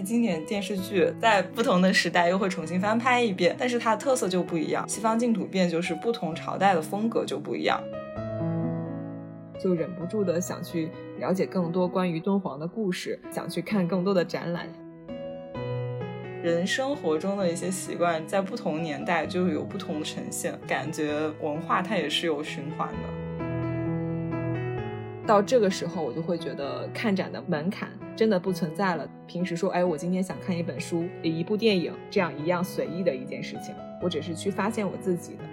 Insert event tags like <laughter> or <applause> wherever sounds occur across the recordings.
经典电视剧在不同的时代又会重新翻拍一遍，但是它的特色就不一样。西方净土变就是不同朝代的风格就不一样，就忍不住的想去了解更多关于敦煌的故事，想去看更多的展览。人生活中的一些习惯，在不同年代就有不同的呈现，感觉文化它也是有循环的。到这个时候，我就会觉得看展的门槛真的不存在了。平时说，哎，我今天想看一本书、一部电影，这样一样随意的一件事情，我只是去发现我自己的。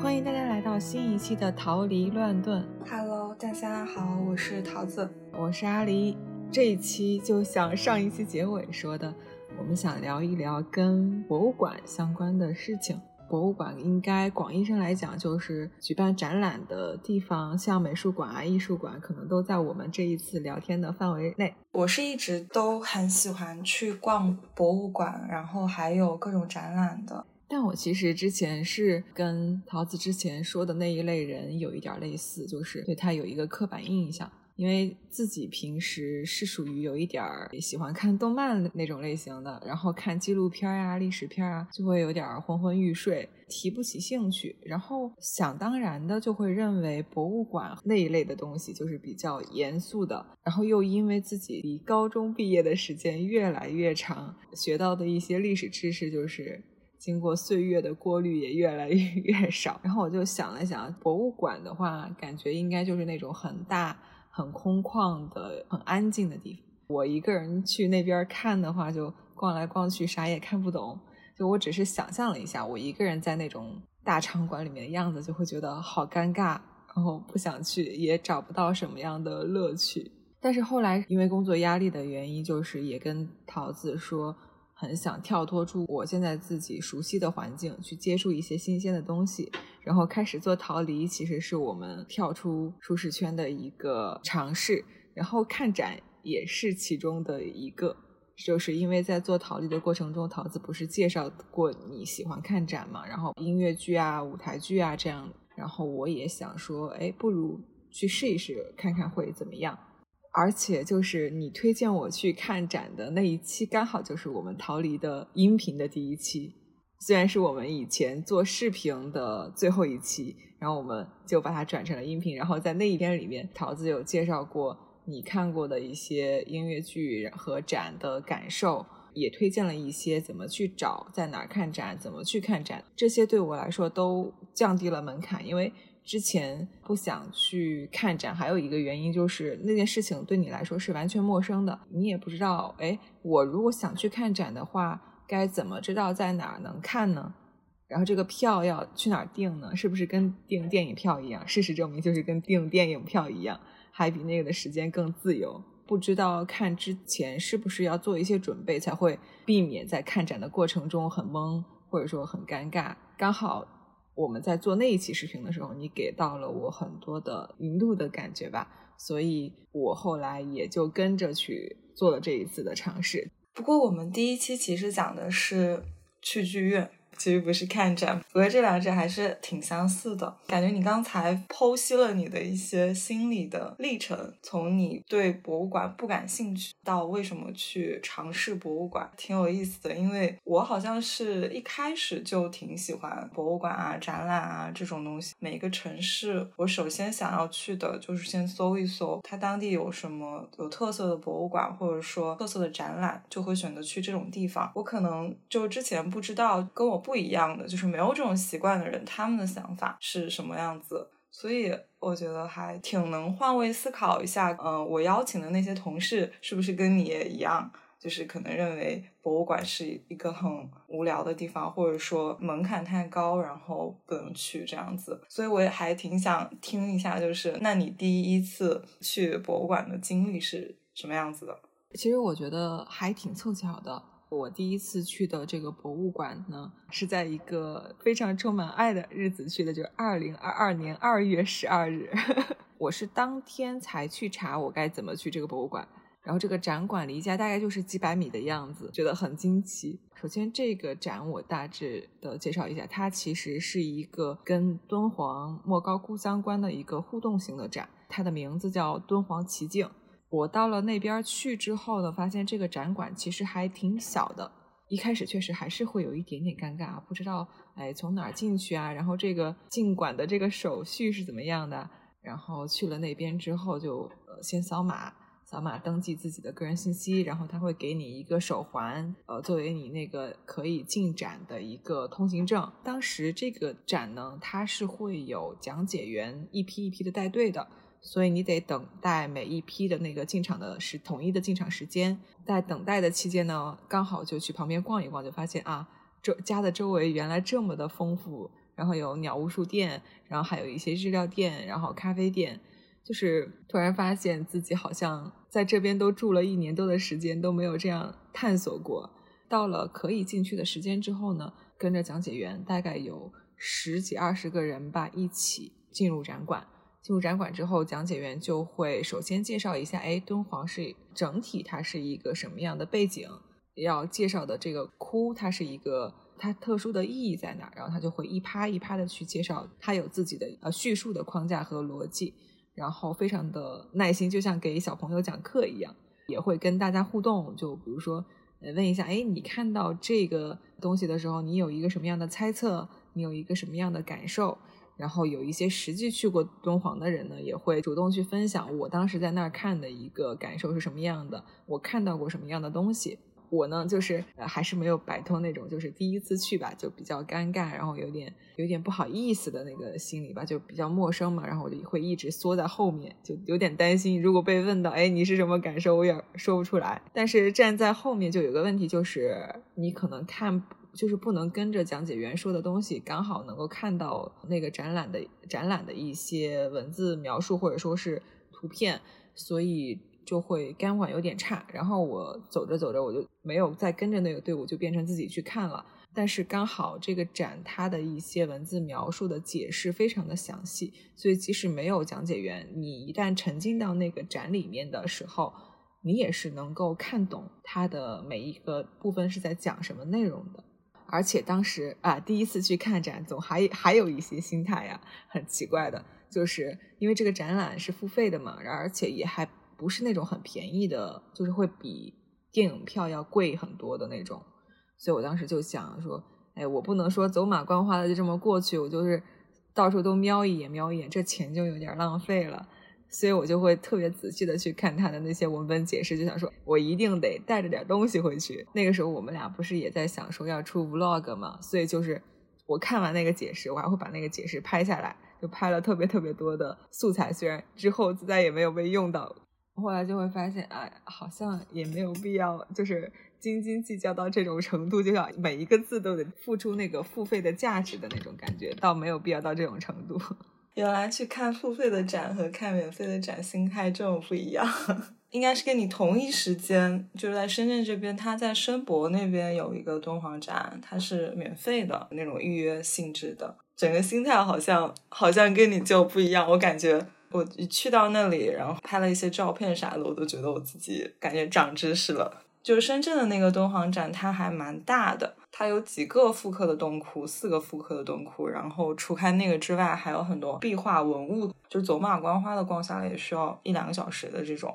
欢迎大家来到新一期的《逃离乱炖》。Hello，大家好，我是桃子。我是阿狸，这一期就像上一期结尾说的，我们想聊一聊跟博物馆相关的事情。博物馆应该广义上来讲就是举办展览的地方，像美术馆啊、艺术馆，可能都在我们这一次聊天的范围内。我是一直都很喜欢去逛博物馆，然后还有各种展览的。但我其实之前是跟桃子之前说的那一类人有一点类似，就是对他有一个刻板印象。因为自己平时是属于有一点儿喜欢看动漫那种类型的，然后看纪录片啊、历史片啊，就会有点昏昏欲睡，提不起兴趣。然后想当然的就会认为博物馆那一类的东西就是比较严肃的。然后又因为自己离高中毕业的时间越来越长，学到的一些历史知识就是经过岁月的过滤也越来越 <laughs> 少。然后我就想了想，博物馆的话，感觉应该就是那种很大。很空旷的、很安静的地方。我一个人去那边看的话，就逛来逛去，啥也看不懂。就我只是想象了一下，我一个人在那种大场馆里面的样子，就会觉得好尴尬，然后不想去，也找不到什么样的乐趣。但是后来因为工作压力的原因，就是也跟桃子说。很想跳脱出我现在自己熟悉的环境，去接触一些新鲜的东西，然后开始做逃离，其实是我们跳出舒适圈的一个尝试。然后看展也是其中的一个，就是因为在做逃离的过程中，桃子不是介绍过你喜欢看展嘛？然后音乐剧啊、舞台剧啊这样，然后我也想说，哎，不如去试一试，看看会怎么样。而且就是你推荐我去看展的那一期，刚好就是我们逃离的音频的第一期。虽然是我们以前做视频的最后一期，然后我们就把它转成了音频。然后在那一篇里面，桃子有介绍过你看过的一些音乐剧和展的感受，也推荐了一些怎么去找、在哪儿看展、怎么去看展。这些对我来说都降低了门槛，因为。之前不想去看展，还有一个原因就是那件事情对你来说是完全陌生的，你也不知道。哎，我如果想去看展的话，该怎么知道在哪儿能看呢？然后这个票要去哪儿订呢？是不是跟订电影票一样？事实证明就是跟订电影票一样，还比那个的时间更自由。不知道看之前是不是要做一些准备，才会避免在看展的过程中很懵，或者说很尴尬。刚好。我们在做那一期视频的时候，你给到了我很多的引路的感觉吧，所以我后来也就跟着去做了这一次的尝试。不过我们第一期其实讲的是去剧院。其实不是看展，我觉得这两者还是挺相似的。感觉你刚才剖析了你的一些心理的历程，从你对博物馆不感兴趣到为什么去尝试博物馆，挺有意思的。因为我好像是一开始就挺喜欢博物馆啊、展览啊这种东西。每个城市，我首先想要去的就是先搜一搜它当地有什么有特色的博物馆，或者说特色的展览，就会选择去这种地方。我可能就之前不知道，跟我不。不一样的，就是没有这种习惯的人，他们的想法是什么样子？所以我觉得还挺能换位思考一下。嗯，我邀请的那些同事是不是跟你也一样？就是可能认为博物馆是一个很无聊的地方，或者说门槛太高，然后不能去这样子。所以我也还挺想听一下，就是那你第一次去博物馆的经历是什么样子的？其实我觉得还挺凑巧的。我第一次去的这个博物馆呢，是在一个非常充满爱的日子去的，就是二零二二年二月十二日。<laughs> 我是当天才去查我该怎么去这个博物馆，然后这个展馆离家大概就是几百米的样子，觉得很惊奇。首先，这个展我大致的介绍一下，它其实是一个跟敦煌莫高窟相关的一个互动型的展，它的名字叫敦煌奇境。我到了那边去之后呢，发现这个展馆其实还挺小的。一开始确实还是会有一点点尴尬，不知道哎从哪儿进去啊，然后这个进馆的这个手续是怎么样的。然后去了那边之后，就呃先扫码。扫码登记自己的个人信息，然后他会给你一个手环，呃，作为你那个可以进展的一个通行证。当时这个展呢，它是会有讲解员一批一批的带队的，所以你得等待每一批的那个进场的时统一的进场时间。在等待的期间呢，刚好就去旁边逛一逛，就发现啊，周家的周围原来这么的丰富，然后有鸟屋书店，然后还有一些日料店，然后咖啡店。就是突然发现自己好像在这边都住了一年多的时间都没有这样探索过。到了可以进去的时间之后呢，跟着讲解员大概有十几二十个人吧，一起进入展馆。进入展馆之后，讲解员就会首先介绍一下，哎，敦煌是整体它是一个什么样的背景，要介绍的这个窟它是一个它特殊的意义在哪，然后他就会一趴一趴的去介绍，它有自己的呃叙述的框架和逻辑。然后非常的耐心，就像给小朋友讲课一样，也会跟大家互动。就比如说，问一下，哎，你看到这个东西的时候，你有一个什么样的猜测？你有一个什么样的感受？然后有一些实际去过敦煌的人呢，也会主动去分享我当时在那儿看的一个感受是什么样的，我看到过什么样的东西。我呢，就是呃，还是没有摆脱那种就是第一次去吧，就比较尴尬，然后有点有点不好意思的那个心理吧，就比较陌生嘛，然后我就会一直缩在后面，就有点担心，如果被问到，哎，你是什么感受，我也说不出来。但是站在后面就有个问题，就是你可能看，就是不能跟着讲解员说的东西，刚好能够看到那个展览的展览的一些文字描述或者说是图片，所以。就会肝管有点差，然后我走着走着，我就没有再跟着那个队伍，就变成自己去看了。但是刚好这个展它的一些文字描述的解释非常的详细，所以即使没有讲解员，你一旦沉浸到那个展里面的时候，你也是能够看懂它的每一个部分是在讲什么内容的。而且当时啊，第一次去看展，总还还有一些心态呀，很奇怪的，就是因为这个展览是付费的嘛，而且也还。不是那种很便宜的，就是会比电影票要贵很多的那种，所以我当时就想说，哎，我不能说走马观花的就这么过去，我就是到处都瞄一眼，瞄一眼，这钱就有点浪费了，所以我就会特别仔细的去看他的那些文本解释，就想说我一定得带着点东西回去。那个时候我们俩不是也在想说要出 vlog 嘛，所以就是我看完那个解释，我还会把那个解释拍下来，就拍了特别特别多的素材，虽然之后再也没有被用到。后来就会发现，哎，好像也没有必要，就是斤斤计较到这种程度，就要每一个字都得付出那个付费的价值的那种感觉，倒没有必要到这种程度。原来去看付费的展和看免费的展心态这么不一样，<laughs> 应该是跟你同一时间，就是在深圳这边，他在申博那边有一个敦煌展，它是免费的那种预约性质的，整个心态好像好像跟你就不一样，我感觉。我一去到那里，然后拍了一些照片啥的，我都觉得我自己感觉长知识了。就深圳的那个敦煌展，它还蛮大的，它有几个复刻的洞窟，四个复刻的洞窟。然后除开那个之外，还有很多壁画文物，就走马观花的逛下来也需要一两个小时的这种。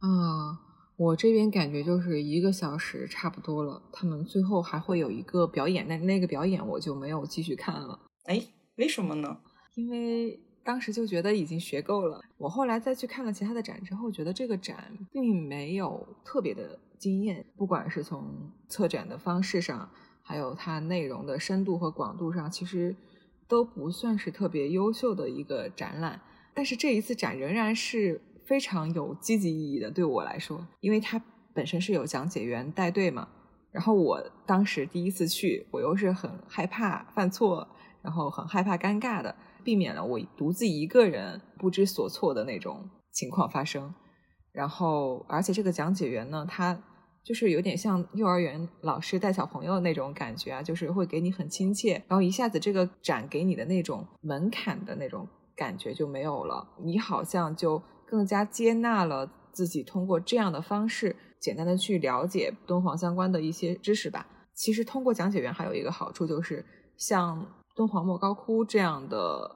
啊，我这边感觉就是一个小时差不多了。他们最后还会有一个表演，那那个表演我就没有继续看了。哎，为什么呢？因为。当时就觉得已经学够了。我后来再去看了其他的展之后，觉得这个展并没有特别的惊艳，不管是从策展的方式上，还有它内容的深度和广度上，其实都不算是特别优秀的一个展览。但是这一次展仍然是非常有积极意义的，对我来说，因为它本身是有讲解员带队嘛。然后我当时第一次去，我又是很害怕犯错，然后很害怕尴尬的。避免了我独自一个人不知所措的那种情况发生，然后而且这个讲解员呢，他就是有点像幼儿园老师带小朋友那种感觉啊，就是会给你很亲切，然后一下子这个展给你的那种门槛的那种感觉就没有了，你好像就更加接纳了。自己通过这样的方式，简单的去了解敦煌相关的一些知识吧。其实通过讲解员还有一个好处，就是像敦煌莫高窟这样的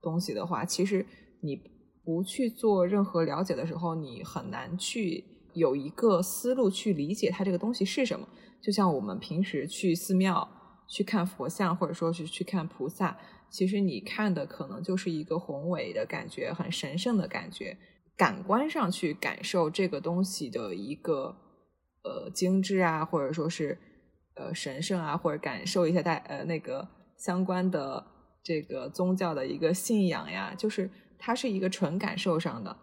东西的话，其实你不去做任何了解的时候，你很难去有一个思路去理解它这个东西是什么。就像我们平时去寺庙去看佛像，或者说是去看菩萨，其实你看的可能就是一个宏伟的感觉，很神圣的感觉，感官上去感受这个东西的一个呃精致啊，或者说是。呃，神圣啊，或者感受一下带呃那个相关的这个宗教的一个信仰呀，就是它是一个纯感受上的。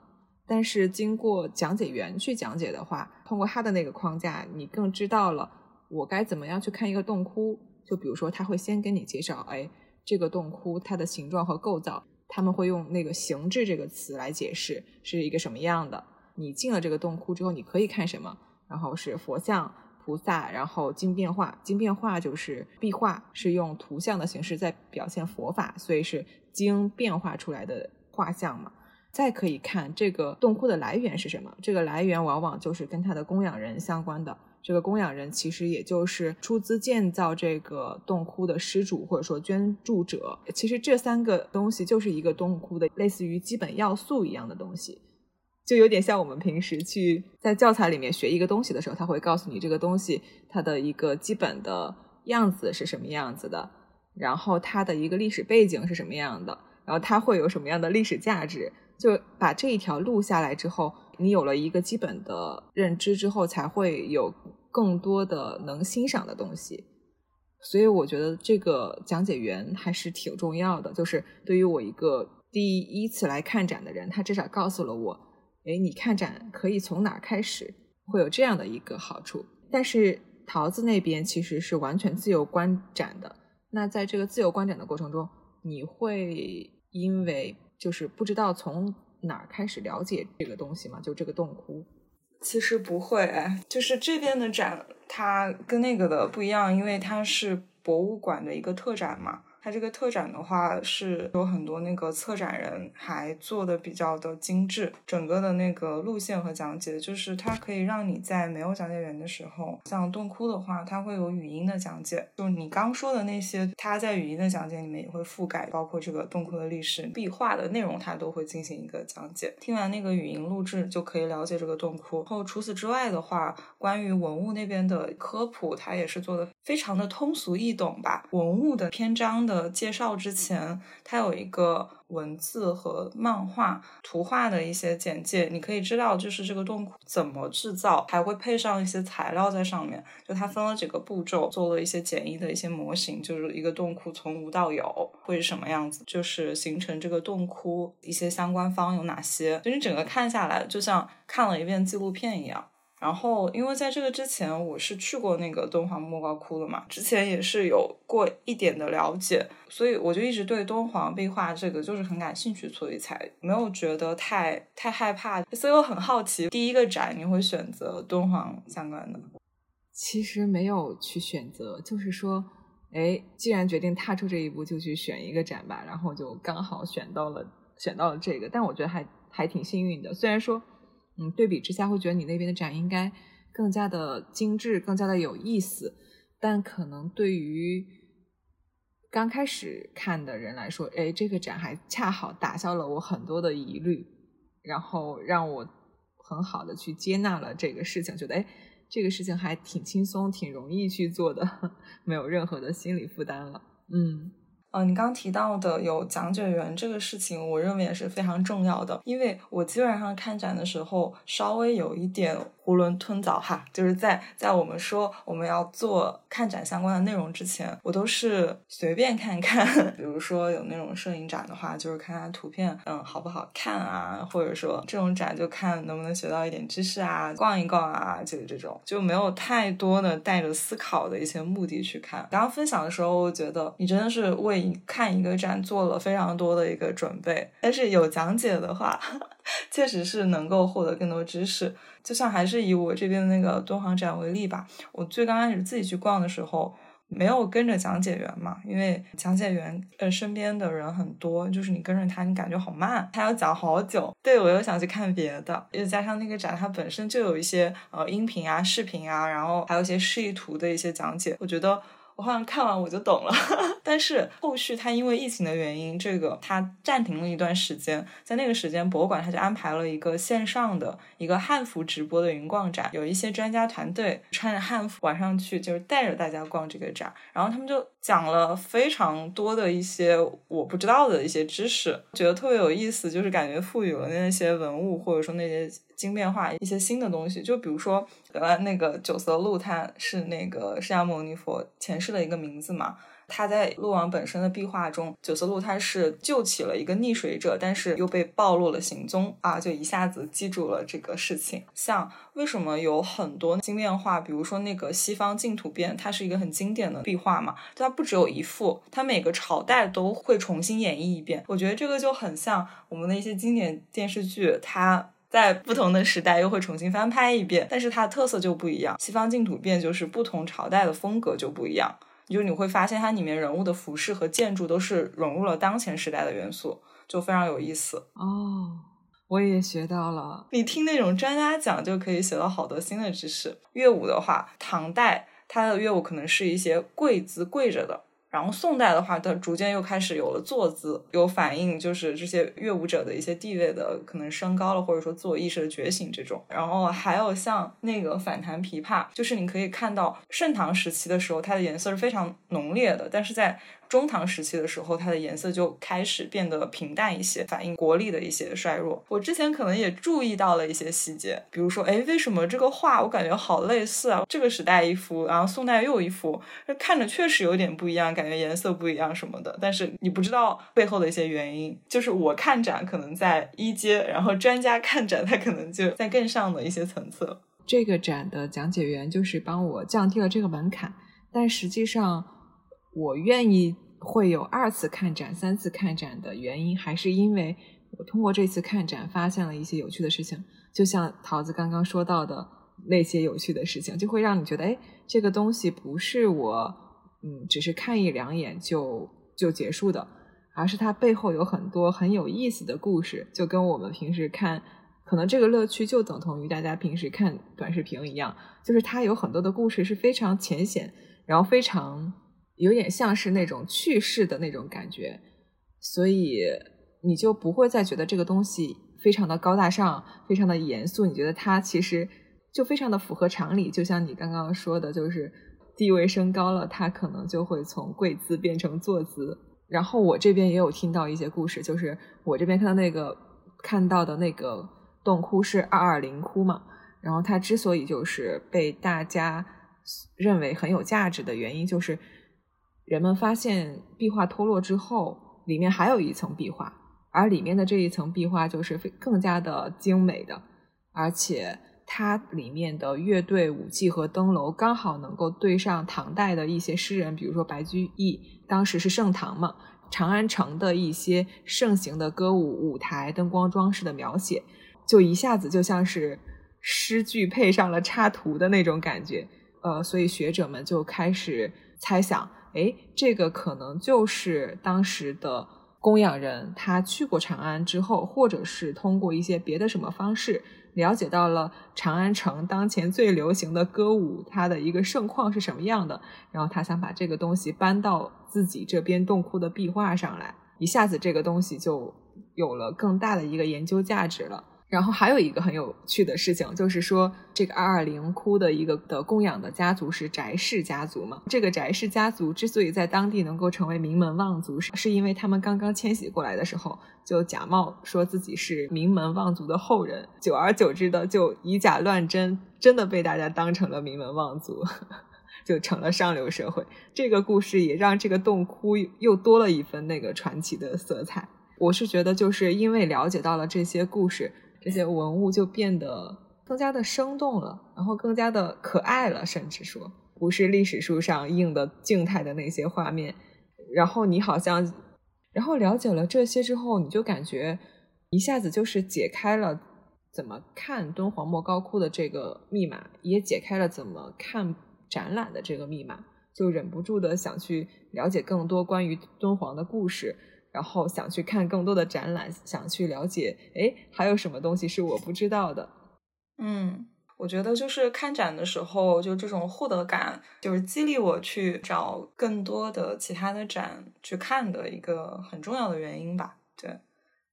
但是经过讲解员去讲解的话，通过他的那个框架，你更知道了我该怎么样去看一个洞窟。就比如说，他会先跟你介绍，哎，这个洞窟它的形状和构造，他们会用那个形制这个词来解释是一个什么样的。你进了这个洞窟之后，你可以看什么？然后是佛像。菩萨，然后经变化，经变化就是壁画，是用图像的形式在表现佛法，所以是经变化出来的画像嘛。再可以看这个洞窟的来源是什么，这个来源往往就是跟它的供养人相关的。这个供养人其实也就是出资建造这个洞窟的施主或者说捐助者。其实这三个东西就是一个洞窟的类似于基本要素一样的东西。就有点像我们平时去在教材里面学一个东西的时候，他会告诉你这个东西它的一个基本的样子是什么样子的，然后它的一个历史背景是什么样的，然后它会有什么样的历史价值。就把这一条录下来之后，你有了一个基本的认知之后，才会有更多的能欣赏的东西。所以我觉得这个讲解员还是挺重要的，就是对于我一个第一次来看展的人，他至少告诉了我。哎，你看展可以从哪开始？会有这样的一个好处。但是桃子那边其实是完全自由观展的。那在这个自由观展的过程中，你会因为就是不知道从哪儿开始了解这个东西嘛？就这个洞窟？其实不会，就是这边的展它跟那个的不一样，因为它是博物馆的一个特展嘛。它这个特展的话是有很多那个策展人还做的比较的精致，整个的那个路线和讲解，就是它可以让你在没有讲解员的时候，像洞窟的话，它会有语音的讲解，就你刚说的那些，它在语音的讲解里面也会覆盖，包括这个洞窟的历史、壁画的内容，它都会进行一个讲解。听完那个语音录制，就可以了解这个洞窟。然后除此之外的话，关于文物那边的科普，它也是做的非常的通俗易懂吧，文物的篇章。的介绍之前，它有一个文字和漫画、图画的一些简介，你可以知道就是这个洞窟怎么制造，还会配上一些材料在上面。就它分了几个步骤，做了一些简易的一些模型，就是一个洞窟从无到有会是什么样子，就是形成这个洞窟一些相关方有哪些，就你整个看下来，就像看了一遍纪录片一样。然后，因为在这个之前，我是去过那个敦煌莫高窟的嘛，之前也是有过一点的了解，所以我就一直对敦煌壁画这个就是很感兴趣，所以才没有觉得太太害怕。所以我很好奇，第一个展你会选择敦煌相关的？其实没有去选择，就是说，哎，既然决定踏出这一步，就去选一个展吧，然后就刚好选到了选到了这个，但我觉得还还挺幸运的，虽然说。嗯，对比之下会觉得你那边的展应该更加的精致，更加的有意思。但可能对于刚开始看的人来说，哎，这个展还恰好打消了我很多的疑虑，然后让我很好的去接纳了这个事情，觉得哎，这个事情还挺轻松，挺容易去做的，<laughs> 没有任何的心理负担了。嗯。呃，你刚提到的有讲解员这个事情，我认为也是非常重要的，因为我基本上看展的时候稍微有一点。囫囵吞枣哈，就是在在我们说我们要做看展相关的内容之前，我都是随便看看。<laughs> 比如说有那种摄影展的话，就是看看图片，嗯，好不好看啊？或者说这种展就看能不能学到一点知识啊，逛一逛啊，就是这种，就没有太多的带着思考的一些目的去看。刚刚分享的时候，我觉得你真的是为看一个展做了非常多的一个准备，但是有讲解的话。<laughs> 确实是能够获得更多知识，就像还是以我这边的那个敦煌展为例吧。我最刚开始自己去逛的时候，没有跟着讲解员嘛，因为讲解员呃身边的人很多，就是你跟着他，你感觉好慢，他要讲好久。对我又想去看别的，又加上那个展它本身就有一些呃音频啊、视频啊，然后还有一些示意图的一些讲解，我觉得。我好像看完我就懂了，<laughs> 但是后续它因为疫情的原因，这个它暂停了一段时间。在那个时间，博物馆它就安排了一个线上的一个汉服直播的云逛展，有一些专家团队穿着汉服晚上去，就是带着大家逛这个展，然后他们就讲了非常多的一些我不知道的一些知识，觉得特别有意思，就是感觉赋予了那些文物或者说那些。经变化一些新的东西，就比如说，原来那个九色鹿，它是那个释迦牟尼佛前世的一个名字嘛。他在鹿王本身的壁画中，九色鹿他是救起了一个溺水者，但是又被暴露了行踪啊，就一下子记住了这个事情。像为什么有很多经变画，比如说那个西方净土变，它是一个很经典的壁画嘛，它不只有一幅，它每个朝代都会重新演绎一遍。我觉得这个就很像我们的一些经典电视剧，它。在不同的时代又会重新翻拍一遍，但是它的特色就不一样。西方净土变就是不同朝代的风格就不一样，就你会发现它里面人物的服饰和建筑都是融入了当前时代的元素，就非常有意思。哦，我也学到了。你听那种专家讲，就可以学到好多新的知识。乐舞的话，唐代它的乐舞可能是一些跪姿跪着的。然后宋代的话，它逐渐又开始有了坐姿，有反映就是这些乐舞者的一些地位的可能升高了，或者说自我意识的觉醒这种。然后还有像那个反弹琵琶，就是你可以看到盛唐时期的时候，它的颜色是非常浓烈的，但是在中唐时期的时候，它的颜色就开始变得平淡一些，反映国力的一些衰弱。我之前可能也注意到了一些细节，比如说，哎，为什么这个画我感觉好类似啊？这个时代一幅，然后宋代又一幅，看着确实有点不一样，感觉颜色不一样什么的。但是你不知道背后的一些原因，就是我看展可能在一阶，然后专家看展他可能就在更上的一些层次。这个展的讲解员就是帮我降低了这个门槛，但实际上。我愿意会有二次看展、三次看展的原因，还是因为我通过这次看展发现了一些有趣的事情，就像桃子刚刚说到的那些有趣的事情，就会让你觉得，哎，这个东西不是我，嗯，只是看一两眼就就结束的，而是它背后有很多很有意思的故事，就跟我们平时看，可能这个乐趣就等同于大家平时看短视频一样，就是它有很多的故事是非常浅显，然后非常。有点像是那种去世的那种感觉，所以你就不会再觉得这个东西非常的高大上、非常的严肃。你觉得它其实就非常的符合常理，就像你刚刚说的，就是地位升高了，它可能就会从跪姿变成坐姿。然后我这边也有听到一些故事，就是我这边看到那个看到的那个洞窟是二二零窟嘛，然后它之所以就是被大家认为很有价值的原因，就是。人们发现壁画脱落之后，里面还有一层壁画，而里面的这一层壁画就是非更加的精美的，而且它里面的乐队舞伎和灯楼刚好能够对上唐代的一些诗人，比如说白居易，当时是盛唐嘛，长安城的一些盛行的歌舞舞台、灯光装饰的描写，就一下子就像是诗句配上了插图的那种感觉，呃，所以学者们就开始猜想。哎，这个可能就是当时的供养人，他去过长安之后，或者是通过一些别的什么方式，了解到了长安城当前最流行的歌舞，它的一个盛况是什么样的，然后他想把这个东西搬到自己这边洞窟的壁画上来，一下子这个东西就有了更大的一个研究价值了。然后还有一个很有趣的事情，就是说这个二二零窟的一个的供养的家族是翟氏家族嘛。这个翟氏家族之所以在当地能够成为名门望族，是是因为他们刚刚迁徙过来的时候，就假冒说自己是名门望族的后人，久而久之的就以假乱真，真的被大家当成了名门望族，<laughs> 就成了上流社会。这个故事也让这个洞窟又多了一分那个传奇的色彩。我是觉得，就是因为了解到了这些故事。这些文物就变得更加的生动了，然后更加的可爱了，甚至说不是历史书上印的静态的那些画面。然后你好像，然后了解了这些之后，你就感觉一下子就是解开了怎么看敦煌莫高窟的这个密码，也解开了怎么看展览的这个密码。就忍不住的想去了解更多关于敦煌的故事，然后想去看更多的展览，想去了解，哎，还有什么东西是我不知道的？嗯，我觉得就是看展的时候，就这种获得感，就是激励我去找更多的其他的展去看的一个很重要的原因吧。对，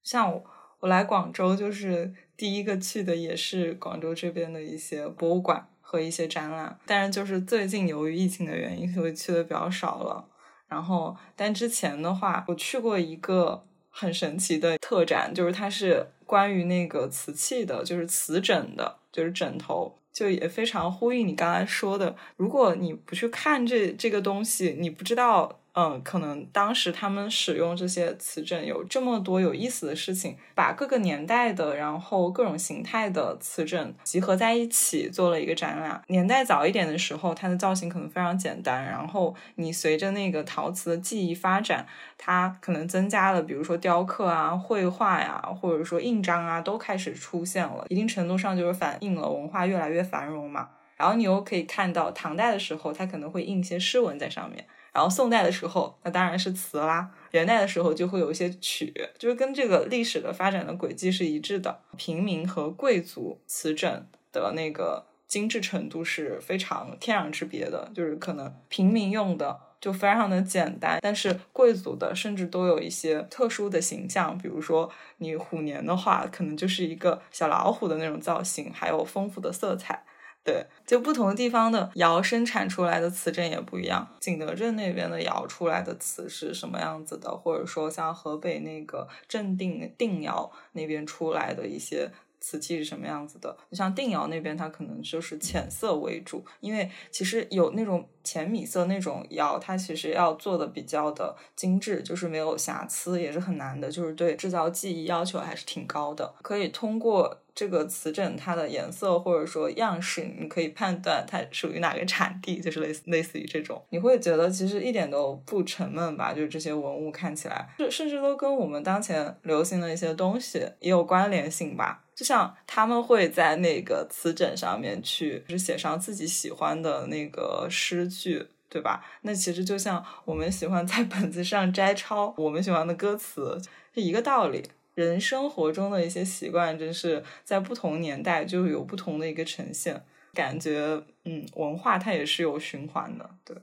像我我来广州，就是第一个去的也是广州这边的一些博物馆。和一些展览，但是就是最近由于疫情的原因，所以去的比较少了。然后，但之前的话，我去过一个很神奇的特展，就是它是关于那个瓷器的，就是瓷枕的，就是枕头，就也非常呼应你刚才说的。如果你不去看这这个东西，你不知道。嗯，可能当时他们使用这些瓷枕有这么多有意思的事情，把各个年代的，然后各种形态的瓷枕集合在一起做了一个展览。年代早一点的时候，它的造型可能非常简单，然后你随着那个陶瓷的技艺发展，它可能增加了，比如说雕刻啊、绘画呀，或者说印章啊，都开始出现了。一定程度上就是反映了文化越来越繁荣嘛。然后你又可以看到唐代的时候，它可能会印一些诗文在上面。然后宋代的时候，那当然是词啦；元代的时候就会有一些曲，就是跟这个历史的发展的轨迹是一致的。平民和贵族瓷枕的那个精致程度是非常天壤之别的，就是可能平民用的就非常的简单，但是贵族的甚至都有一些特殊的形象，比如说你虎年的话，可能就是一个小老虎的那种造型，还有丰富的色彩。对，就不同的地方的窑生产出来的瓷枕也不一样。景德镇那边的窑出来的瓷是什么样子的？或者说像河北那个正定定窑那边出来的一些。瓷器是什么样子的？就像定窑那边，它可能就是浅色为主，因为其实有那种浅米色那种窑，它其实要做的比较的精致，就是没有瑕疵，也是很难的，就是对制造技艺要求还是挺高的。可以通过这个瓷枕它的颜色或者说样式，你可以判断它属于哪个产地，就是类似类似于这种，你会觉得其实一点都不沉闷吧？就是这些文物看起来，甚甚至都跟我们当前流行的一些东西也有关联性吧。就像他们会在那个瓷枕上面去，就是写上自己喜欢的那个诗句，对吧？那其实就像我们喜欢在本子上摘抄我们喜欢的歌词是一个道理。人生活中的一些习惯，真是在不同年代就有不同的一个呈现。感觉，嗯，文化它也是有循环的。对，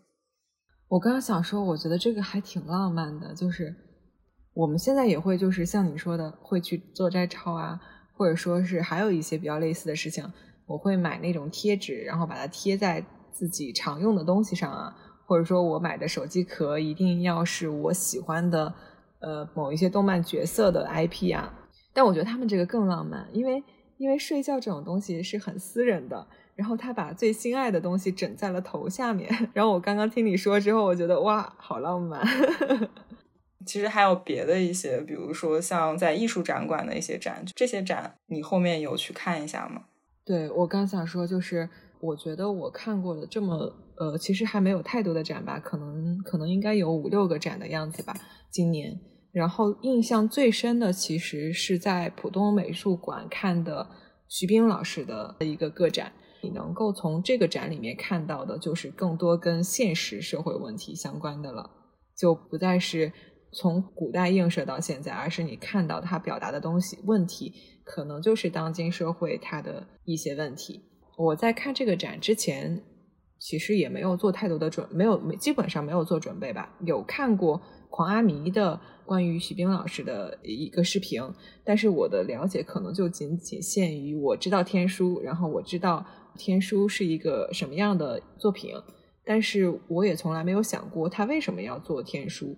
我刚刚想说，我觉得这个还挺浪漫的，就是我们现在也会，就是像你说的，会去做摘抄啊。或者说是还有一些比较类似的事情，我会买那种贴纸，然后把它贴在自己常用的东西上啊。或者说我买的手机壳一定要是我喜欢的，呃，某一些动漫角色的 IP 啊。但我觉得他们这个更浪漫，因为因为睡觉这种东西是很私人的。然后他把最心爱的东西枕在了头下面。<laughs> 然后我刚刚听你说之后，我觉得哇，好浪漫。<laughs> 其实还有别的一些，比如说像在艺术展馆的一些展，这些展你后面有去看一下吗？对我刚想说，就是我觉得我看过的这么呃，其实还没有太多的展吧，可能可能应该有五六个展的样子吧。今年，然后印象最深的其实是在浦东美术馆看的徐冰老师的一个个展。你能够从这个展里面看到的，就是更多跟现实社会问题相关的了，就不再是。从古代映射到现在，而是你看到他表达的东西问题，可能就是当今社会它的一些问题。我在看这个展之前，其实也没有做太多的准，没有基本上没有做准备吧。有看过狂阿弥的关于徐冰老师的一个视频，但是我的了解可能就仅仅限于我知道天书，然后我知道天书是一个什么样的作品，但是我也从来没有想过他为什么要做天书。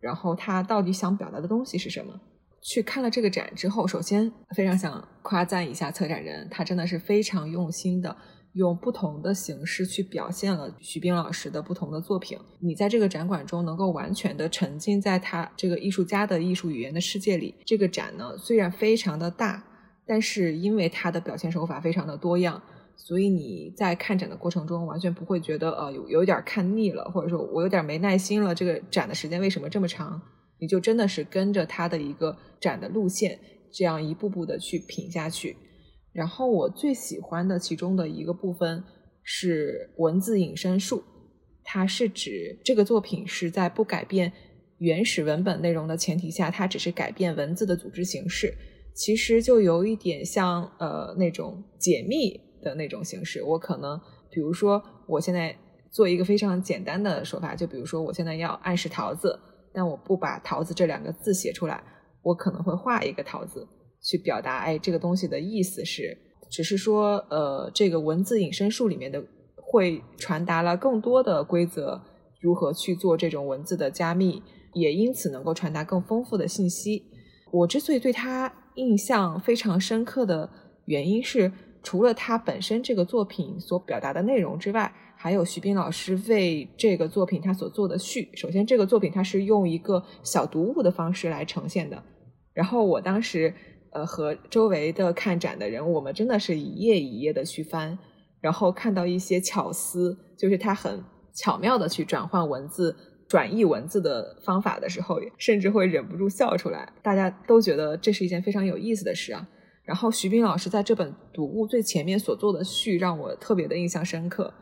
然后他到底想表达的东西是什么？去看了这个展之后，首先非常想夸赞一下策展人，他真的是非常用心的，用不同的形式去表现了徐冰老师的不同的作品。你在这个展馆中能够完全的沉浸在他这个艺术家的艺术语言的世界里。这个展呢虽然非常的大，但是因为他的表现手法非常的多样。所以你在看展的过程中，完全不会觉得呃有有点看腻了，或者说我有点没耐心了。这个展的时间为什么这么长？你就真的是跟着他的一个展的路线，这样一步步的去品下去。然后我最喜欢的其中的一个部分是文字隐身术，它是指这个作品是在不改变原始文本内容的前提下，它只是改变文字的组织形式。其实就有一点像呃那种解密的那种形式。我可能比如说我现在做一个非常简单的手法，就比如说我现在要暗示桃子，但我不把桃子这两个字写出来，我可能会画一个桃子去表达，哎，这个东西的意思是，只是说呃这个文字引申术里面的会传达了更多的规则，如何去做这种文字的加密，也因此能够传达更丰富的信息。我之所以对他。印象非常深刻的原因是，除了他本身这个作品所表达的内容之外，还有徐斌老师为这个作品他所做的序。首先，这个作品它是用一个小读物的方式来呈现的。然后，我当时呃和周围的看展的人，我们真的是一页一页的去翻，然后看到一些巧思，就是他很巧妙的去转换文字。转译文字的方法的时候，甚至会忍不住笑出来。大家都觉得这是一件非常有意思的事啊。然后徐冰老师在这本读物最前面所做的序，让我特别的印象深刻。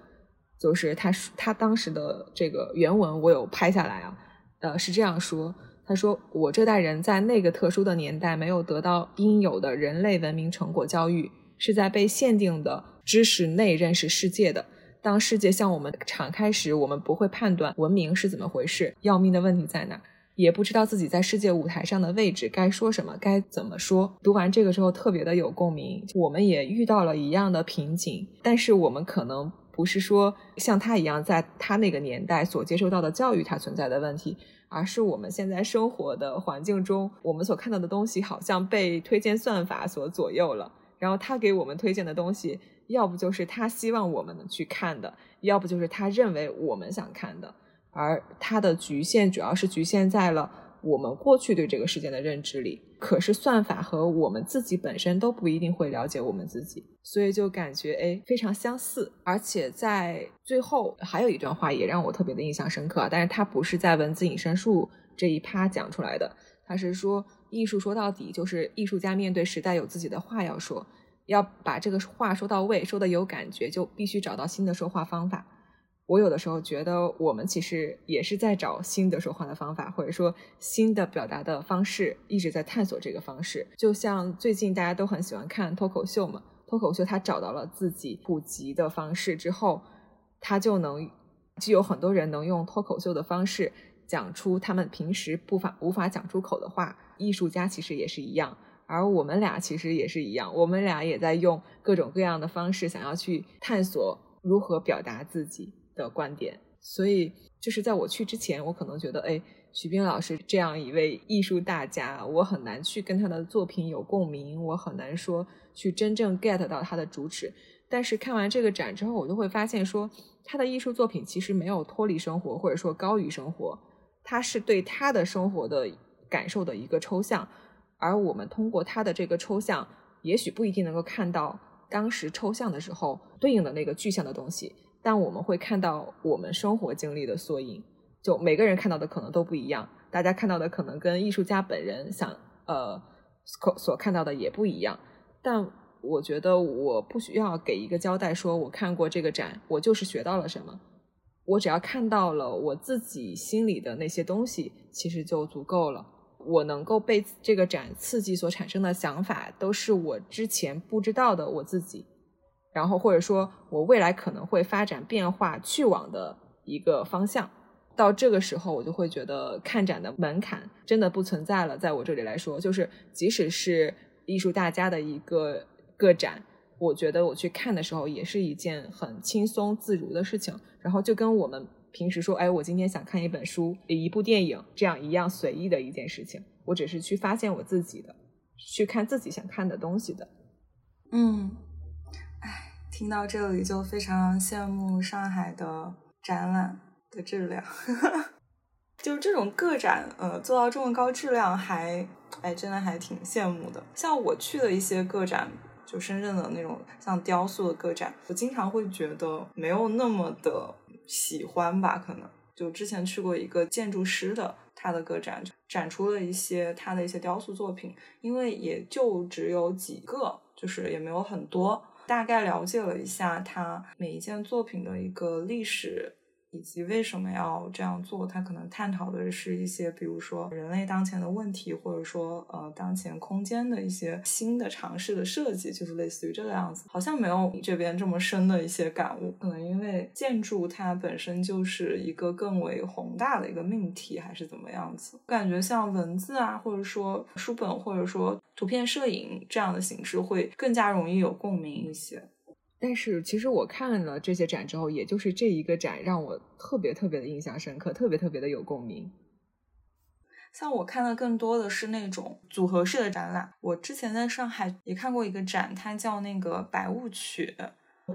就是他他当时的这个原文，我有拍下来啊。呃，是这样说：他说，我这代人在那个特殊的年代，没有得到应有的人类文明成果教育，是在被限定的知识内认识世界的。当世界向我们敞开时，我们不会判断文明是怎么回事，要命的问题在哪，也不知道自己在世界舞台上的位置，该说什么，该怎么说。读完这个之后，特别的有共鸣。我们也遇到了一样的瓶颈，但是我们可能不是说像他一样，在他那个年代所接受到的教育，它存在的问题，而是我们现在生活的环境中，我们所看到的东西好像被推荐算法所左右了，然后他给我们推荐的东西。要不就是他希望我们去看的，要不就是他认为我们想看的，而它的局限主要是局限在了我们过去对这个世界的认知里。可是算法和我们自己本身都不一定会了解我们自己，所以就感觉哎非常相似。而且在最后还有一段话也让我特别的印象深刻，但是它不是在文字引申术这一趴讲出来的，他是说艺术说到底就是艺术家面对时代有自己的话要说。要把这个话说到位，说的有感觉，就必须找到新的说话方法。我有的时候觉得，我们其实也是在找新的说话的方法，或者说新的表达的方式，一直在探索这个方式。就像最近大家都很喜欢看脱口秀嘛，脱口秀他找到了自己普及的方式之后，他就能就有很多人能用脱口秀的方式讲出他们平时不法无法讲出口的话。艺术家其实也是一样。而我们俩其实也是一样，我们俩也在用各种各样的方式，想要去探索如何表达自己的观点。所以，就是在我去之前，我可能觉得，哎，徐冰老师这样一位艺术大家，我很难去跟他的作品有共鸣，我很难说去真正 get 到他的主旨。但是看完这个展之后，我就会发现，说他的艺术作品其实没有脱离生活，或者说高于生活，他是对他的生活的感受的一个抽象。而我们通过他的这个抽象，也许不一定能够看到当时抽象的时候对应的那个具象的东西，但我们会看到我们生活经历的缩影。就每个人看到的可能都不一样，大家看到的可能跟艺术家本人想呃所所看到的也不一样。但我觉得我不需要给一个交代，说我看过这个展，我就是学到了什么。我只要看到了我自己心里的那些东西，其实就足够了。我能够被这个展刺激所产生的想法，都是我之前不知道的我自己，然后或者说我未来可能会发展变化去往的一个方向。到这个时候，我就会觉得看展的门槛真的不存在了。在我这里来说，就是即使是艺术大家的一个个展，我觉得我去看的时候，也是一件很轻松自如的事情。然后就跟我们。平时说，哎，我今天想看一本书、一部电影，这样一样随意的一件事情。我只是去发现我自己的，去看自己想看的东西的。嗯，听到这里就非常羡慕上海的展览的质量，<laughs> 就是这种个展，呃，做到这么高质量，还，哎，真的还挺羡慕的。像我去的一些个展，就深圳的那种像雕塑的个展，我经常会觉得没有那么的。喜欢吧，可能就之前去过一个建筑师的他的个展，展出了一些他的一些雕塑作品，因为也就只有几个，就是也没有很多，大概了解了一下他每一件作品的一个历史以及为什么要这样做。它可能探讨的是一些，比如说人类当前的问题，或者说呃当前空间的一些新的尝试的设计，就是类似于这个样子。好像没有你这边这么深的一些感悟，可能因为建筑它本身就是一个更为宏大的一个命题，还是怎么样子？感觉像文字啊，或者说书本，或者说图片摄影这样的形式，会更加容易有共鸣一些。但是其实我看了这些展之后，也就是这一个展让我特别特别的印象深刻，特别特别的有共鸣。像我看的更多的是那种组合式的展览。我之前在上海也看过一个展，它叫那个《白雾曲》，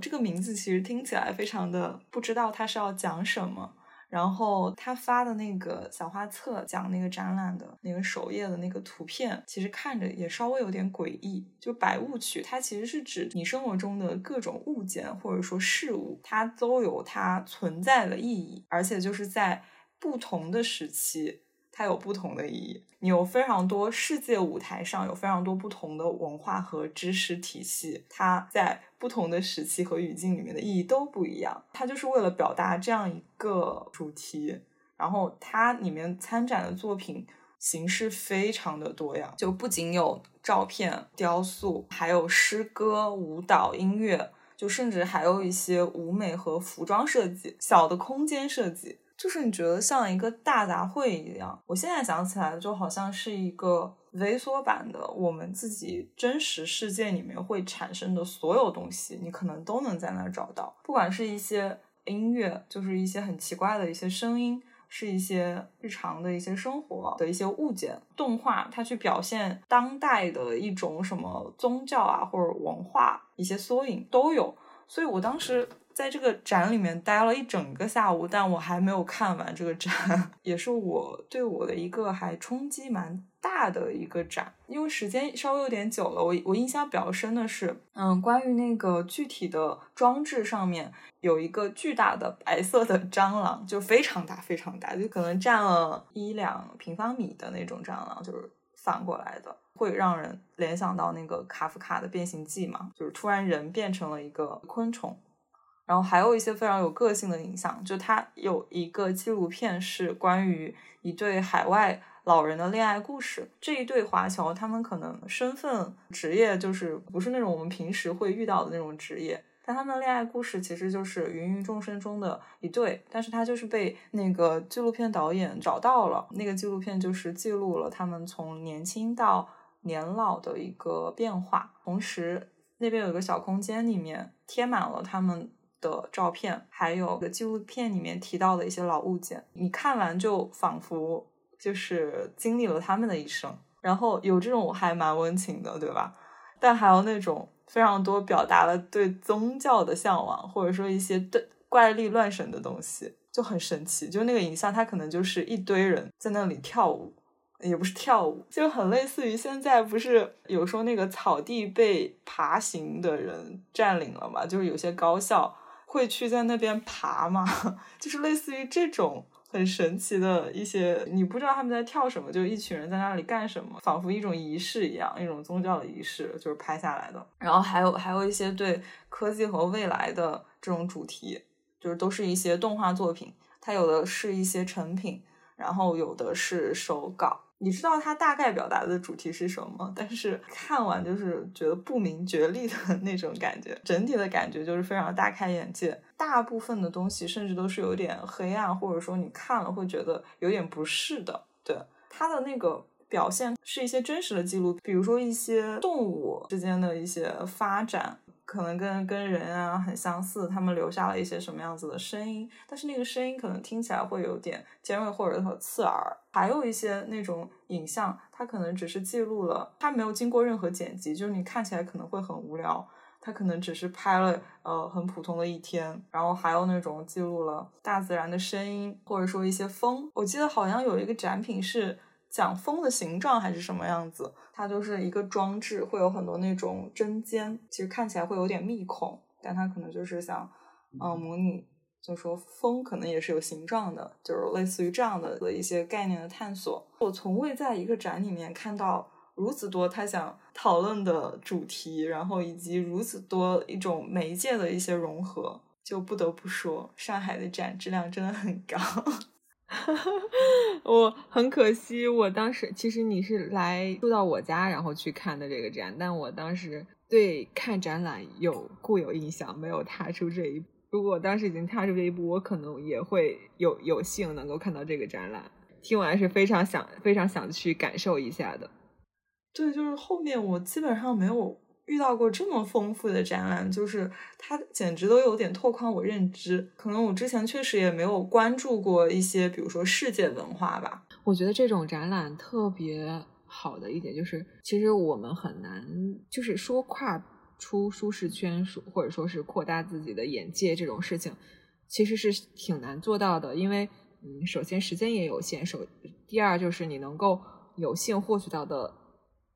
这个名字其实听起来非常的不知道它是要讲什么。然后他发的那个小画册，讲那个展览的那个首页的那个图片，其实看着也稍微有点诡异。就百物曲，它其实是指你生活中的各种物件或者说事物，它都有它存在的意义，而且就是在不同的时期。它有不同的意义。你有非常多世界舞台上有非常多不同的文化和知识体系，它在不同的时期和语境里面的意义都不一样。它就是为了表达这样一个主题，然后它里面参展的作品形式非常的多样，就不仅有照片、雕塑，还有诗歌、舞蹈、音乐，就甚至还有一些舞美和服装设计、小的空间设计。就是你觉得像一个大杂烩一样，我现在想起来就好像是一个微缩版的我们自己真实世界里面会产生的所有东西，你可能都能在那儿找到。不管是一些音乐，就是一些很奇怪的一些声音，是一些日常的一些生活的一些物件，动画它去表现当代的一种什么宗教啊或者文化一些缩影都有。所以我当时。在这个展里面待了一整个下午，但我还没有看完这个展，<laughs> 也是我对我的一个还冲击蛮大的一个展，因为时间稍微有点久了。我我印象比较深的是，嗯，关于那个具体的装置上面有一个巨大的白色的蟑螂，就非常大非常大，就可能占了一两平方米的那种蟑螂，就是反过来的，会让人联想到那个卡夫卡的《变形记》嘛，就是突然人变成了一个昆虫。然后还有一些非常有个性的影像，就它有一个纪录片是关于一对海外老人的恋爱故事。这一对华侨，他们可能身份、职业就是不是那种我们平时会遇到的那种职业，但他们的恋爱故事其实就是芸芸众生中的一对。但是他就是被那个纪录片导演找到了，那个纪录片就是记录了他们从年轻到年老的一个变化。同时，那边有一个小空间，里面贴满了他们。的照片，还有个纪录片里面提到的一些老物件，你看完就仿佛就是经历了他们的一生，然后有这种还蛮温情的，对吧？但还有那种非常多表达了对宗教的向往，或者说一些对怪力乱神的东西，就很神奇。就那个影像，它可能就是一堆人在那里跳舞，也不是跳舞，就很类似于现在不是有说那个草地被爬行的人占领了嘛？就是有些高校。会去在那边爬吗？<laughs> 就是类似于这种很神奇的一些，你不知道他们在跳什么，就一群人在那里干什么，仿佛一种仪式一样，一种宗教的仪式，就是拍下来的。然后还有还有一些对科技和未来的这种主题，就是都是一些动画作品，它有的是一些成品，然后有的是手稿。你知道它大概表达的主题是什么？<laughs> 但是看完就是觉得不明觉厉的 <laughs> 那种感觉，整体的感觉就是非常大开眼界。大部分的东西甚至都是有点黑暗，或者说你看了会觉得有点不适的。对它的那个表现是一些真实的记录，比如说一些动物之间的一些发展。可能跟跟人啊很相似，他们留下了一些什么样子的声音，但是那个声音可能听起来会有点尖锐或者很刺耳。还有一些那种影像，它可能只是记录了，它没有经过任何剪辑，就是你看起来可能会很无聊。它可能只是拍了呃很普通的一天，然后还有那种记录了大自然的声音，或者说一些风。我记得好像有一个展品是。讲风的形状还是什么样子？它就是一个装置，会有很多那种针尖，其实看起来会有点密孔，但它可能就是想，嗯，模拟，就说风可能也是有形状的，就是类似于这样的的一些概念的探索。我从未在一个展里面看到如此多他想讨论的主题，然后以及如此多一种媒介的一些融合。就不得不说，上海的展质量真的很高。<laughs> 我很可惜，我当时其实你是来住到我家，然后去看的这个展，但我当时对看展览有固有印象，没有踏出这一步。如果我当时已经踏出这一步，我可能也会有有幸能够看到这个展览。听完是非常想非常想去感受一下的。对，就是后面我基本上没有。遇到过这么丰富的展览，就是它简直都有点拓宽我认知。可能我之前确实也没有关注过一些，比如说世界文化吧。我觉得这种展览特别好的一点就是，其实我们很难，就是说跨出舒适圈，或者说是扩大自己的眼界这种事情，其实是挺难做到的。因为，嗯，首先时间也有限，首第二就是你能够有幸获取到的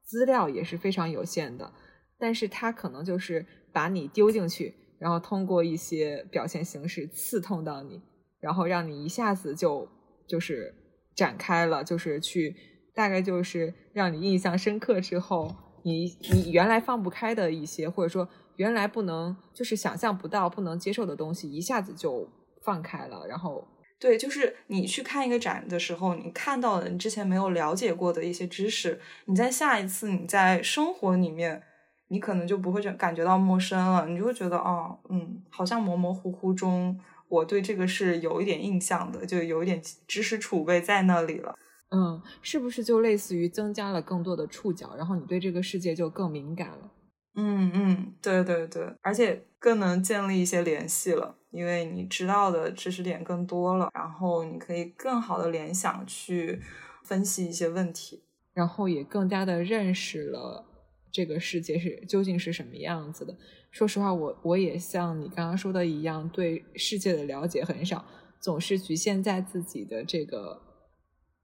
资料也是非常有限的。但是他可能就是把你丢进去，然后通过一些表现形式刺痛到你，然后让你一下子就就是展开了，就是去大概就是让你印象深刻之后，你你原来放不开的一些，或者说原来不能就是想象不到、不能接受的东西，一下子就放开了。然后对，就是你去看一个展的时候，你看到了你之前没有了解过的一些知识，你在下一次你在生活里面。你可能就不会觉感觉到陌生了，你就会觉得哦，嗯，好像模模糊糊中，我对这个是有一点印象的，就有一点知识储备在那里了。嗯，是不是就类似于增加了更多的触角，然后你对这个世界就更敏感了？嗯嗯，对对对，而且更能建立一些联系了，因为你知道的知识点更多了，然后你可以更好的联想去分析一些问题，然后也更加的认识了。这个世界是究竟是什么样子的？说实话，我我也像你刚刚说的一样，对世界的了解很少，总是局限在自己的这个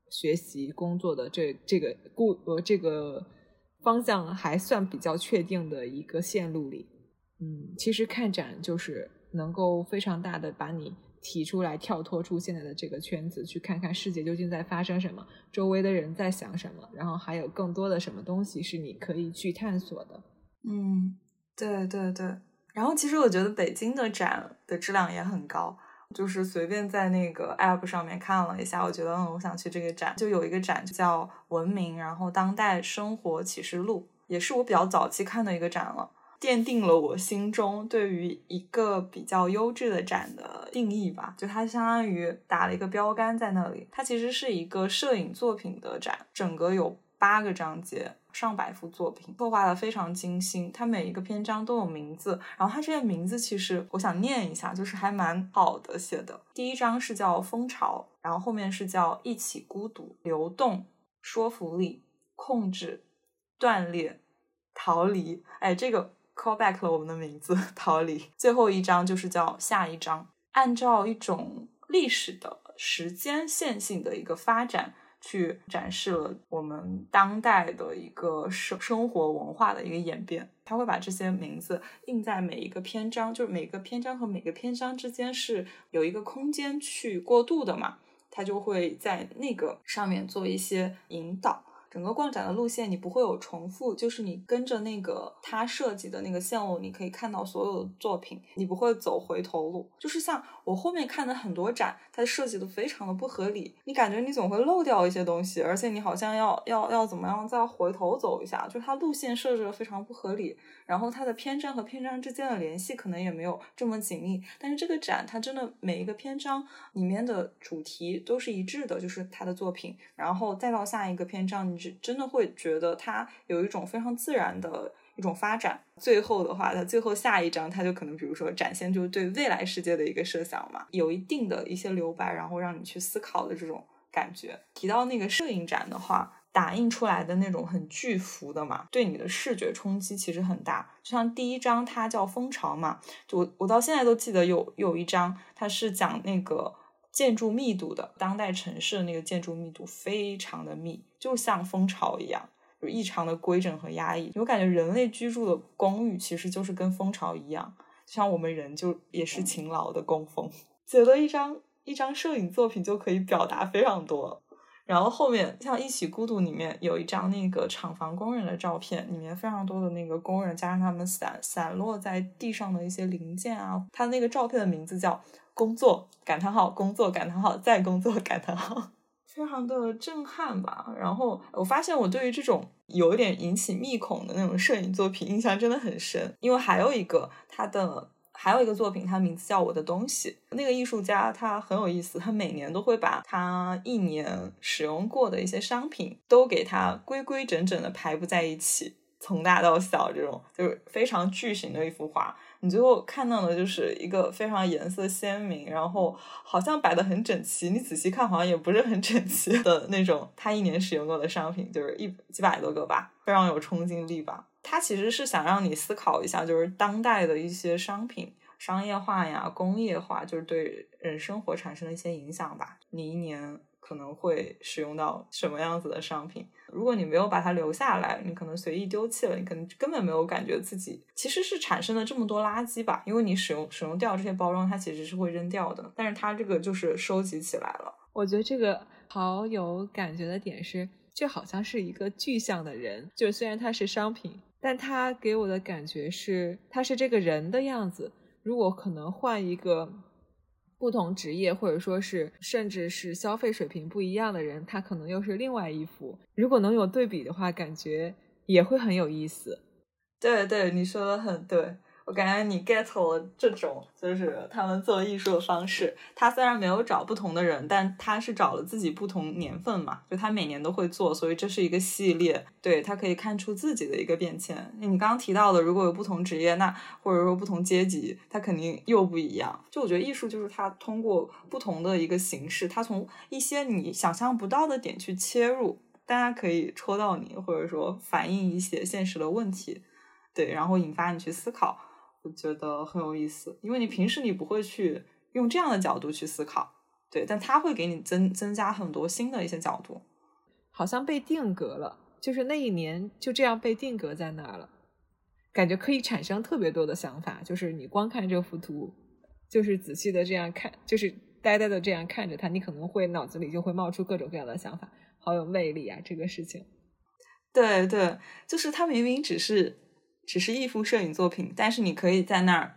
学习工作的这这个固呃这个方向还算比较确定的一个线路里。嗯，其实看展就是能够非常大的把你。提出来，跳脱出现在的这个圈子，去看看世界究竟在发生什么，周围的人在想什么，然后还有更多的什么东西是你可以去探索的。嗯，对对对。然后其实我觉得北京的展的质量也很高，就是随便在那个 app 上面看了一下，我觉得嗯，我想去这个展。就有一个展叫《文明，然后当代生活启示录》，也是我比较早期看的一个展了。奠定了我心中对于一个比较优质的展的定义吧，就它相当于打了一个标杆在那里。它其实是一个摄影作品的展，整个有八个章节，上百幅作品，策划的非常精心。它每一个篇章都有名字，然后它这些名字其实我想念一下，就是还蛮好的写的。第一章是叫蜂巢，然后后面是叫一起孤独、流动、说服力、控制、断裂、逃离。哎，这个。Call back 了我们的名字，逃离。最后一章就是叫下一章，按照一种历史的时间线性的一个发展，去展示了我们当代的一个生生活文化的一个演变。他会把这些名字印在每一个篇章，就是每个篇章和每个篇章之间是有一个空间去过渡的嘛，他就会在那个上面做一些引导。整个逛展的路线你不会有重复，就是你跟着那个他设计的那个线路，你可以看到所有的作品，你不会走回头路。就是像我后面看的很多展，它设计的非常的不合理，你感觉你总会漏掉一些东西，而且你好像要要要怎么样再回头走一下，就它路线设置的非常不合理，然后它的篇章和篇章之间的联系可能也没有这么紧密。但是这个展它真的每一个篇章里面的主题都是一致的，就是他的作品，然后再到下一个篇章。是真的会觉得它有一种非常自然的一种发展。最后的话，它最后下一章，它就可能比如说展现就是对未来世界的一个设想嘛，有一定的一些留白，然后让你去思考的这种感觉。提到那个摄影展的话，打印出来的那种很巨幅的嘛，对你的视觉冲击其实很大。就像第一张它叫蜂巢嘛，就我我到现在都记得有有一张，它是讲那个。建筑密度的当代城市的那个建筑密度非常的密，就像蜂巢一样，就异常的规整和压抑。我感觉人类居住的公寓其实就是跟蜂巢一样，就像我们人就也是勤劳的工蜂。觉得一张一张摄影作品就可以表达非常多，然后后面像《一起孤独》里面有一张那个厂房工人的照片，里面非常多的那个工人加上他们散散落在地上的一些零件啊。他那个照片的名字叫“工作感叹号工作感叹号再工作感叹号”，<laughs> 非常的震撼吧。然后我发现我对于这种有一点引起密恐的那种摄影作品印象真的很深，因为还有一个他的。还有一个作品，它名字叫《我的东西》。那个艺术家他很有意思，他每年都会把他一年使用过的一些商品都给它规规整整的排布在一起，从大到小，这种就是非常巨型的一幅画。你最后看到的就是一个非常颜色鲜明，然后好像摆的很整齐，你仔细看好像也不是很整齐的 <laughs> 那种。他一年使用过的商品就是一几百多个吧，非常有冲击力吧。他其实是想让你思考一下，就是当代的一些商品商业化呀、工业化，就是对人生活产生的一些影响吧。你一年可能会使用到什么样子的商品？如果你没有把它留下来，你可能随意丢弃了，你可能根本没有感觉自己其实是产生了这么多垃圾吧。因为你使用使用掉这些包装，它其实是会扔掉的，但是它这个就是收集起来了。我觉得这个好有感觉的点是，就好像是一个具象的人，就虽然它是商品。但他给我的感觉是，他是这个人的样子。如果可能换一个不同职业，或者说是甚至是消费水平不一样的人，他可能又是另外一幅。如果能有对比的话，感觉也会很有意思。对对，你说的很对。我感觉你 get 了这种，就是他们做艺术的方式。他虽然没有找不同的人，但他是找了自己不同年份嘛，就他每年都会做，所以这是一个系列。对他可以看出自己的一个变迁。你刚刚提到的，如果有不同职业，那或者说不同阶级，他肯定又不一样。就我觉得艺术就是他通过不同的一个形式，他从一些你想象不到的点去切入，大家可以戳到你，或者说反映一些现实的问题，对，然后引发你去思考。我觉得很有意思，因为你平时你不会去用这样的角度去思考，对，但它会给你增增加很多新的一些角度，好像被定格了，就是那一年就这样被定格在那儿了，感觉可以产生特别多的想法，就是你光看这幅图，就是仔细的这样看，就是呆呆的这样看着它，你可能会脑子里就会冒出各种各样的想法，好有魅力啊！这个事情，对对，就是它明明只是。只是一幅摄影作品，但是你可以在那儿，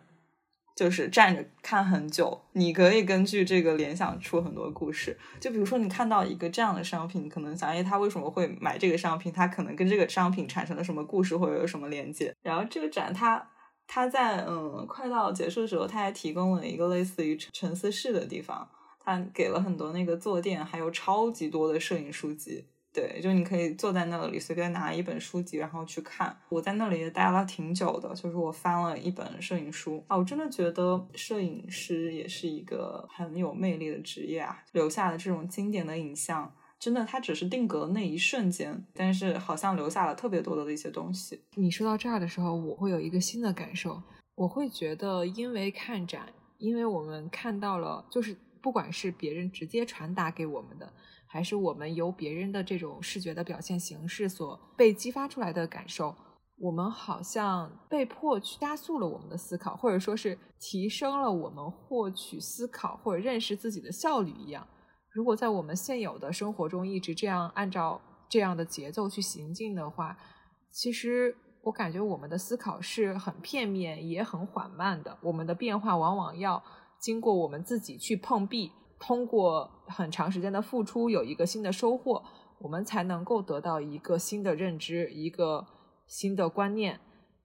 就是站着看很久。你可以根据这个联想出很多故事。就比如说，你看到一个这样的商品，你可能想，哎，他为什么会买这个商品？他可能跟这个商品产生了什么故事，或者有什么连接？然后这个展，它它在嗯快到结束的时候，它还提供了一个类似于沉思室的地方，它给了很多那个坐垫，还有超级多的摄影书籍。对，就你可以坐在那里，随便拿一本书籍，然后去看。我在那里也待了挺久的，就是我翻了一本摄影书啊。我真的觉得摄影师也是一个很有魅力的职业啊，留下的这种经典的影像，真的，它只是定格那一瞬间，但是好像留下了特别多的一些东西。你说到这儿的时候，我会有一个新的感受，我会觉得，因为看展，因为我们看到了，就是不管是别人直接传达给我们的。还是我们由别人的这种视觉的表现形式所被激发出来的感受，我们好像被迫去加速了我们的思考，或者说是提升了我们获取思考或者认识自己的效率一样。如果在我们现有的生活中一直这样按照这样的节奏去行进的话，其实我感觉我们的思考是很片面也很缓慢的。我们的变化往往要经过我们自己去碰壁。通过很长时间的付出，有一个新的收获，我们才能够得到一个新的认知，一个新的观念。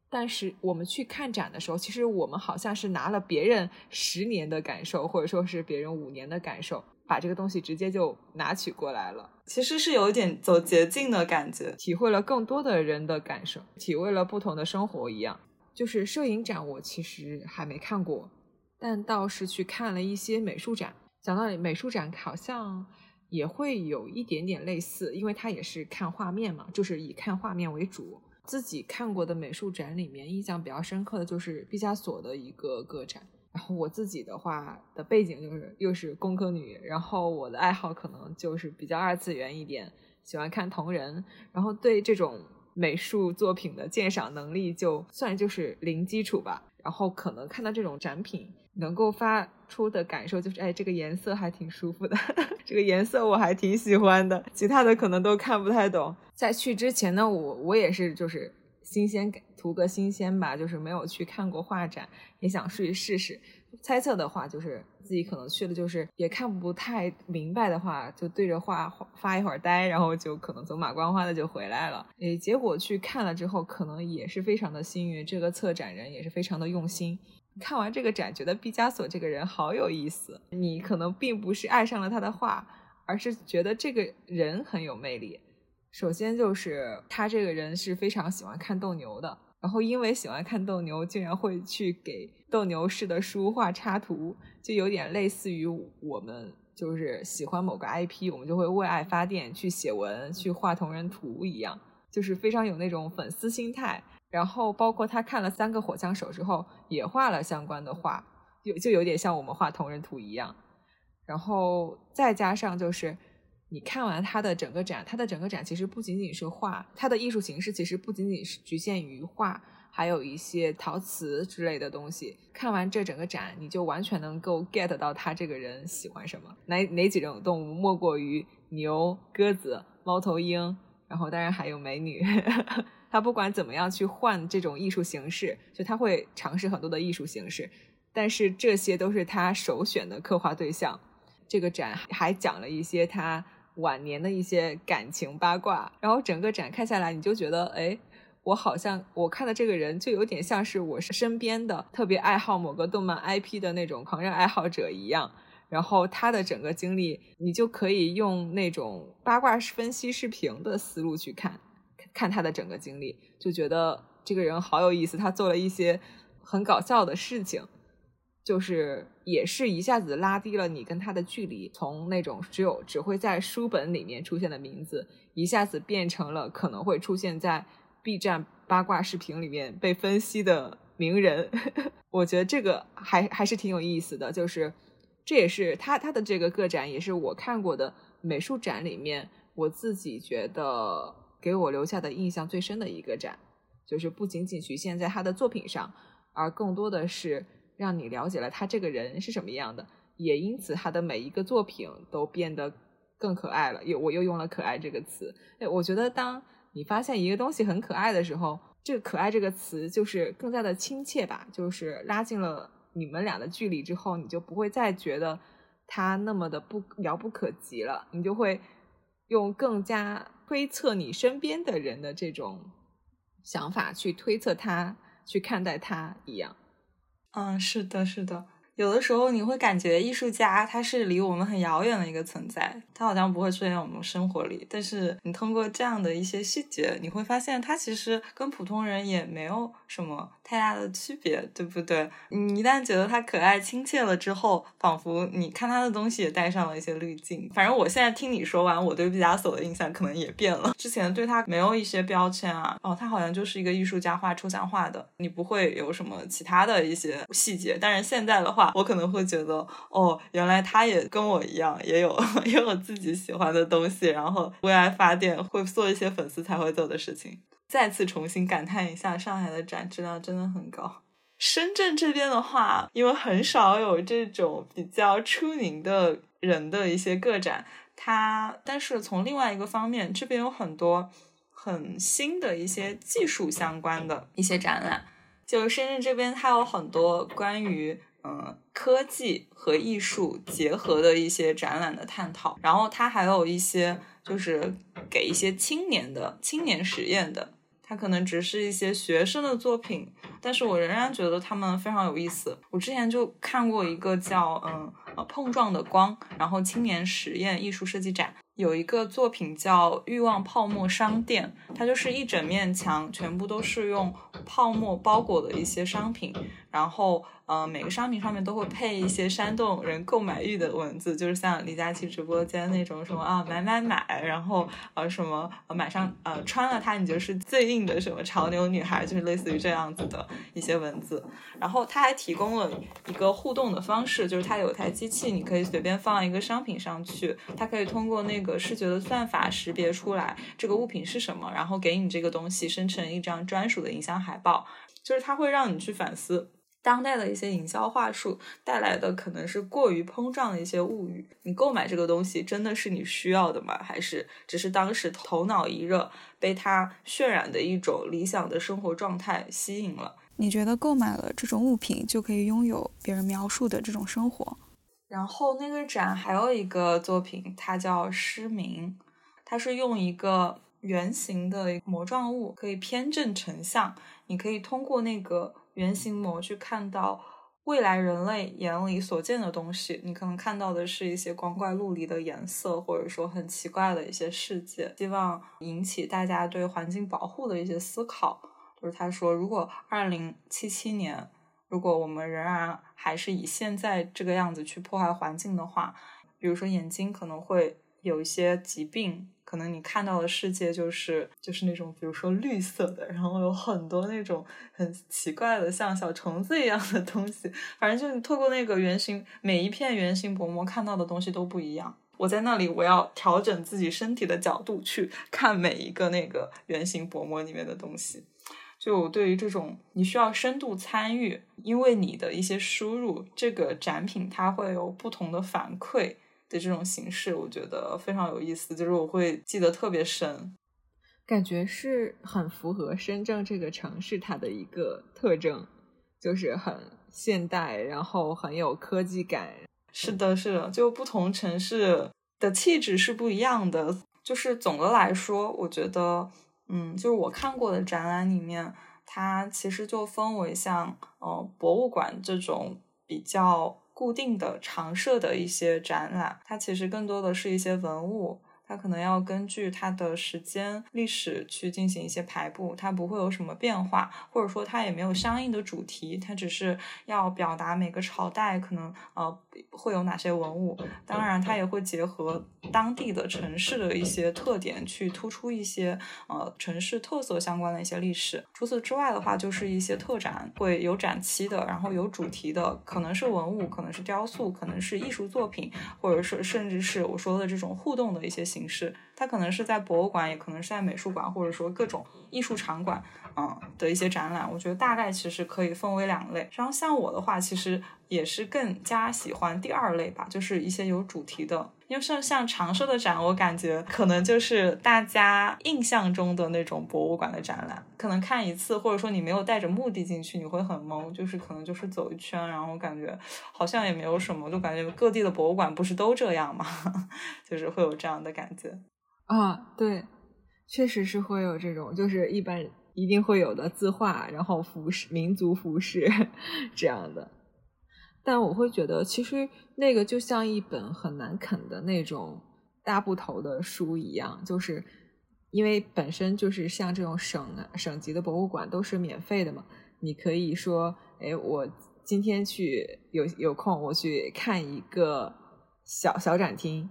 但是我们去看展的时候，其实我们好像是拿了别人十年的感受，或者说是别人五年的感受，把这个东西直接就拿取过来了。其实是有一点走捷径的感觉，体会了更多的人的感受，体会了不同的生活一样。就是摄影展，我其实还没看过，但倒是去看了一些美术展。讲到美术展，好像也会有一点点类似，因为它也是看画面嘛，就是以看画面为主。自己看过的美术展里面，印象比较深刻的就是毕加索的一个个展。然后我自己的话的背景就是又是工科女，然后我的爱好可能就是比较二次元一点，喜欢看同人，然后对这种美术作品的鉴赏能力就算就是零基础吧。然后可能看到这种展品。能够发出的感受就是，哎，这个颜色还挺舒服的，<laughs> 这个颜色我还挺喜欢的，其他的可能都看不太懂。在去之前呢，我我也是就是新鲜感图个新鲜吧，就是没有去看过画展，也想去试试。猜测的话，就是自己可能去了，就是也看不太明白的话，就对着画发一会儿呆，然后就可能走马观花的就回来了。诶，结果去看了之后，可能也是非常的幸运，这个策展人也是非常的用心。看完这个展，觉得毕加索这个人好有意思。你可能并不是爱上了他的画，而是觉得这个人很有魅力。首先就是他这个人是非常喜欢看斗牛的。然后因为喜欢看斗牛，竟然会去给斗牛士的书画插图，就有点类似于我们就是喜欢某个 IP，我们就会为爱发电，去写文，去画同人图一样，就是非常有那种粉丝心态。然后包括他看了三个火枪手之后，也画了相关的画，有就有点像我们画同人图一样。然后再加上就是。你看完他的整个展，他的整个展其实不仅仅是画，他的艺术形式其实不仅仅是局限于画，还有一些陶瓷之类的东西。看完这整个展，你就完全能够 get 到他这个人喜欢什么，哪哪几种动物，莫过于牛、鸽子、猫头鹰，然后当然还有美女。他不管怎么样去换这种艺术形式，就他会尝试很多的艺术形式，但是这些都是他首选的刻画对象。这个展还讲了一些他。晚年的一些感情八卦，然后整个展看下来，你就觉得，哎，我好像我看的这个人就有点像是我身边的特别爱好某个动漫 IP 的那种狂热爱好者一样。然后他的整个经历，你就可以用那种八卦分析视频的思路去看，看他的整个经历，就觉得这个人好有意思。他做了一些很搞笑的事情。就是也是一下子拉低了你跟他的距离，从那种只有只会在书本里面出现的名字，一下子变成了可能会出现在 B 站八卦视频里面被分析的名人。<laughs> 我觉得这个还还是挺有意思的，就是这也是他他的这个个展，也是我看过的美术展里面我自己觉得给我留下的印象最深的一个展，就是不仅仅局限在他的作品上，而更多的是。让你了解了他这个人是什么样的，也因此他的每一个作品都变得更可爱了。又我又用了“可爱”这个词，哎，我觉得当你发现一个东西很可爱的时候，这个“可爱”这个词就是更加的亲切吧，就是拉近了你们俩的距离之后，你就不会再觉得他那么的不遥不可及了，你就会用更加推测你身边的人的这种想法去推测他，去看待他一样。嗯，是的，是的。有的时候你会感觉艺术家他是离我们很遥远的一个存在，他好像不会出现在我们生活里。但是你通过这样的一些细节，你会发现他其实跟普通人也没有什么太大的区别，对不对？你一旦觉得他可爱亲切了之后，仿佛你看他的东西也带上了一些滤镜。反正我现在听你说完，我对毕加索的印象可能也变了。之前对他没有一些标签啊，哦，他好像就是一个艺术家画抽象画的，你不会有什么其他的一些细节。但是现在的话，我可能会觉得，哦，原来他也跟我一样，也有 <laughs> 也有自己喜欢的东西，然后为爱发电，会做一些粉丝才会做的事情。再次重新感叹一下，上海的展质量真的很高。深圳这边的话，因为很少有这种比较出名的人的一些个展，它但是从另外一个方面，这边有很多很新的一些技术相关的一些展览。就深圳这边，它有很多关于嗯科技和艺术结合的一些展览的探讨，然后它还有一些就是给一些青年的青年实验的，它可能只是一些学生的作品，但是我仍然觉得他们非常有意思。我之前就看过一个叫嗯呃碰撞的光，然后青年实验艺术设计展。有一个作品叫《欲望泡沫商店》，它就是一整面墙，全部都是用泡沫包裹的一些商品，然后。呃，每个商品上面都会配一些煽动人购买欲的文字，就是像李佳琦直播间那种什么啊买买买，然后呃什么呃买上呃穿了它你就是最硬的什么潮流女孩，就是类似于这样子的一些文字。然后他还提供了一个互动的方式，就是它有台机器，你可以随便放一个商品上去，它可以通过那个视觉的算法识别出来这个物品是什么，然后给你这个东西生成一张专属的影像海报，就是它会让你去反思。当代的一些营销话术带来的可能是过于膨胀的一些物欲。你购买这个东西真的是你需要的吗？还是只是当时头脑一热，被它渲染的一种理想的生活状态吸引了？你觉得购买了这种物品就可以拥有别人描述的这种生活？然后那个展还有一个作品，它叫《失明》，它是用一个圆形的膜状物可以偏正成像，你可以通过那个。原型膜去看到未来人类眼里所见的东西，你可能看到的是一些光怪陆离的颜色，或者说很奇怪的一些世界。希望引起大家对环境保护的一些思考。就是他说，如果二零七七年，如果我们仍然还是以现在这个样子去破坏环境的话，比如说眼睛可能会有一些疾病。可能你看到的世界就是就是那种，比如说绿色的，然后有很多那种很奇怪的像小虫子一样的东西。反正就是透过那个圆形，每一片圆形薄膜看到的东西都不一样。我在那里，我要调整自己身体的角度去看每一个那个圆形薄膜里面的东西。就对于这种，你需要深度参与，因为你的一些输入，这个展品它会有不同的反馈。的这种形式，我觉得非常有意思，就是我会记得特别深，感觉是很符合深圳这个城市它的一个特征，就是很现代，然后很有科技感。是的，是的，就不同城市的气质是不一样的。就是总的来说，我觉得，嗯，就是我看过的展览里面，它其实就分为像呃博物馆这种比较。固定的常设的一些展览，它其实更多的是一些文物。它可能要根据它的时间历史去进行一些排布，它不会有什么变化，或者说它也没有相应的主题，它只是要表达每个朝代可能呃会有哪些文物。当然，它也会结合当地的城市的一些特点，去突出一些呃城市特色相关的一些历史。除此之外的话，就是一些特展，会有展期的，然后有主题的，可能是文物，可能是雕塑，可能是艺术作品，或者是甚至是我说的这种互动的一些。形式，它可能是在博物馆，也可能是在美术馆，或者说各种艺术场馆，嗯的一些展览。我觉得大概其实可以分为两类。然后像我的话，其实也是更加喜欢第二类吧，就是一些有主题的。因为像像长寿的展，我感觉可能就是大家印象中的那种博物馆的展览，可能看一次，或者说你没有带着目的进去，你会很懵，就是可能就是走一圈，然后感觉好像也没有什么，就感觉各地的博物馆不是都这样吗？<laughs> 就是会有这样的感觉啊，对，确实是会有这种，就是一般一定会有的字画，然后服饰、民族服饰 <laughs> 这样的。但我会觉得，其实那个就像一本很难啃的那种大部头的书一样，就是因为本身就是像这种省省级的博物馆都是免费的嘛，你可以说，哎，我今天去有有空，我去看一个小小展厅，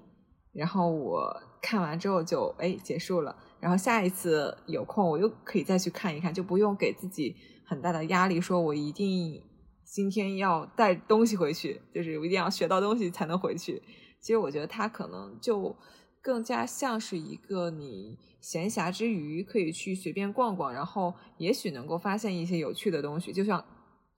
然后我看完之后就哎结束了，然后下一次有空我又可以再去看一看，就不用给自己很大的压力，说我一定。今天要带东西回去，就是我一定要学到东西才能回去。其实我觉得它可能就更加像是一个你闲暇之余可以去随便逛逛，然后也许能够发现一些有趣的东西，就像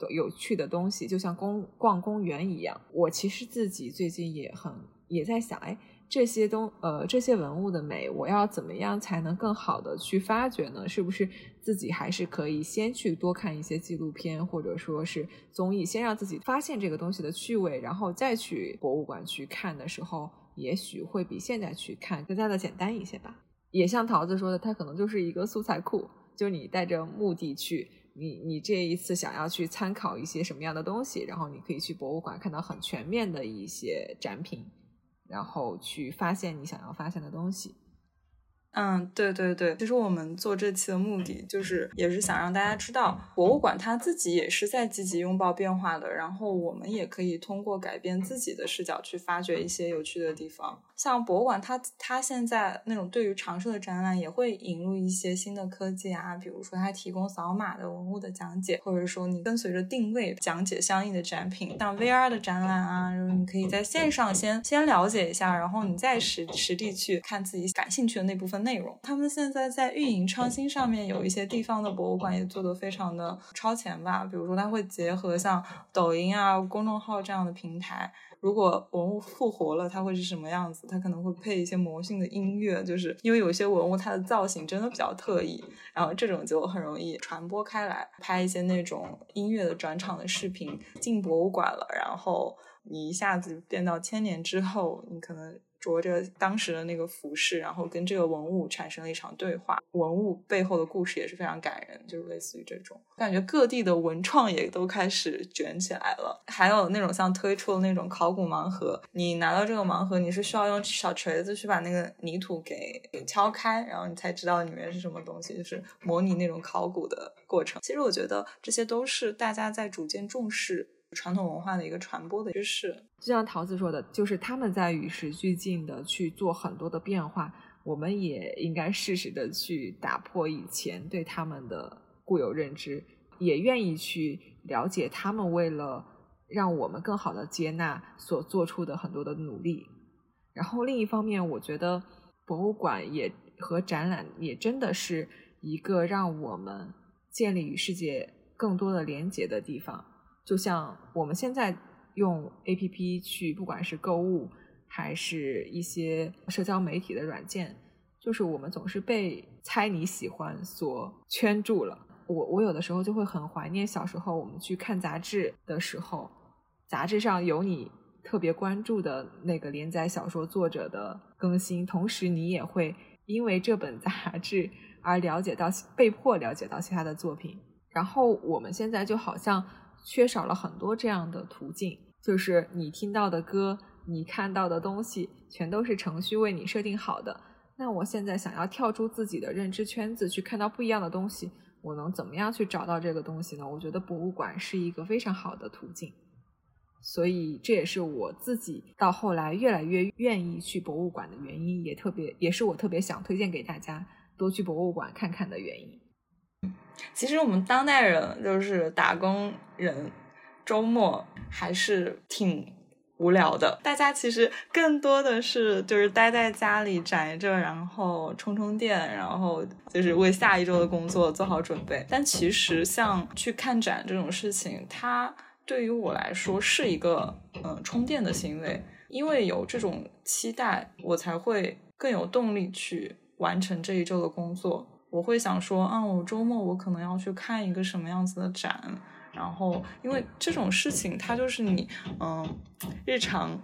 有趣的东西，就像公逛公园一样。我其实自己最近也很也在想，哎。这些东呃这些文物的美，我要怎么样才能更好的去发掘呢？是不是自己还是可以先去多看一些纪录片或者说是综艺，先让自己发现这个东西的趣味，然后再去博物馆去看的时候，也许会比现在去看更加的简单一些吧。也像桃子说的，它可能就是一个素材库，就是你带着目的去，你你这一次想要去参考一些什么样的东西，然后你可以去博物馆看到很全面的一些展品。然后去发现你想要发现的东西。嗯，对对对，其实我们做这期的目的就是，也是想让大家知道，博物馆它自己也是在积极拥抱变化的。然后我们也可以通过改变自己的视角，去发掘一些有趣的地方。像博物馆，它它现在那种对于常设的展览，也会引入一些新的科技啊，比如说它提供扫码的文物的讲解，或者说你跟随着定位讲解相应的展品。像 VR 的展览啊，你可以在线上先先了解一下，然后你再实实地去看自己感兴趣的那部分。内容。他们现在在运营创新上面有一些地方的博物馆也做得非常的超前吧，比如说它会结合像抖音啊、公众号这样的平台。如果文物复活了，它会是什么样子？它可能会配一些魔性的音乐，就是因为有些文物它的造型真的比较特异，然后这种就很容易传播开来。拍一些那种音乐的转场的视频，进博物馆了，然后你一下子变到千年之后，你可能。着着当时的那个服饰，然后跟这个文物产生了一场对话，文物背后的故事也是非常感人，就是类似于这种，感觉各地的文创也都开始卷起来了。还有那种像推出的那种考古盲盒，你拿到这个盲盒，你是需要用小锤子去把那个泥土给给敲开，然后你才知道里面是什么东西，就是模拟那种考古的过程。其实我觉得这些都是大家在逐渐重视。传统文化的一个传播的趋势，就像桃子说的，就是他们在与时俱进的去做很多的变化，我们也应该适时的去打破以前对他们的固有认知，也愿意去了解他们为了让我们更好的接纳所做出的很多的努力。然后另一方面，我觉得博物馆也和展览也真的是一个让我们建立与世界更多的连接的地方。就像我们现在用 A P P 去，不管是购物还是一些社交媒体的软件，就是我们总是被猜你喜欢所圈住了。我我有的时候就会很怀念小时候我们去看杂志的时候，杂志上有你特别关注的那个连载小说作者的更新，同时你也会因为这本杂志而了解到被迫了解到其他的作品。然后我们现在就好像。缺少了很多这样的途径，就是你听到的歌，你看到的东西，全都是程序为你设定好的。那我现在想要跳出自己的认知圈子，去看到不一样的东西，我能怎么样去找到这个东西呢？我觉得博物馆是一个非常好的途径，所以这也是我自己到后来越来越愿意去博物馆的原因，也特别也是我特别想推荐给大家多去博物馆看看的原因。其实我们当代人就是打工人，周末还是挺无聊的。大家其实更多的是就是待在家里宅着，然后充充电，然后就是为下一周的工作做好准备。但其实像去看展这种事情，它对于我来说是一个嗯充电的行为，因为有这种期待，我才会更有动力去完成这一周的工作。我会想说，啊，我周末我可能要去看一个什么样子的展，然后因为这种事情，它就是你，嗯，日常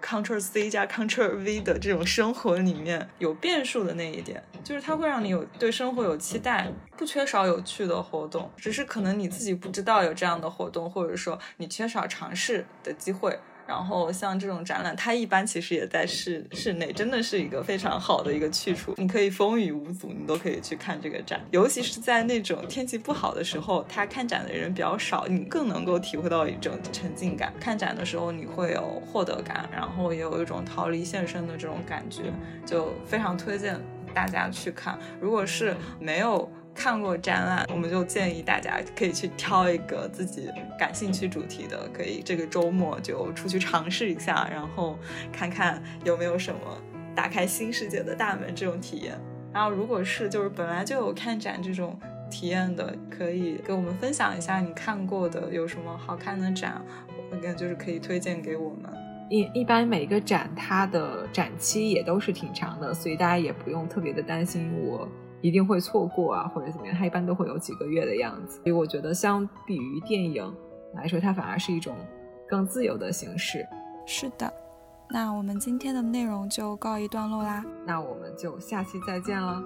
Ctrl C 加 Ctrl V 的这种生活里面有变数的那一点，就是它会让你有对生活有期待，不缺少有趣的活动，只是可能你自己不知道有这样的活动，或者说你缺少尝试的机会。然后像这种展览，它一般其实也在室室内，真的是一个非常好的一个去处。你可以风雨无阻，你都可以去看这个展。尤其是在那种天气不好的时候，它看展的人比较少，你更能够体会到一种沉浸感。看展的时候，你会有获得感，然后也有一种逃离现实的这种感觉，就非常推荐大家去看。如果是没有。看过展览，我们就建议大家可以去挑一个自己感兴趣主题的，可以这个周末就出去尝试一下，然后看看有没有什么打开新世界的大门这种体验。然后，如果是就是本来就有看展这种体验的，可以给我们分享一下你看过的有什么好看的展，应该就是可以推荐给我们。一一般每个展它的展期也都是挺长的，所以大家也不用特别的担心我。一定会错过啊，或者怎么样？它一般都会有几个月的样子，所以我觉得相比于电影来说，它反而是一种更自由的形式。是的，那我们今天的内容就告一段落啦，那我们就下期再见了。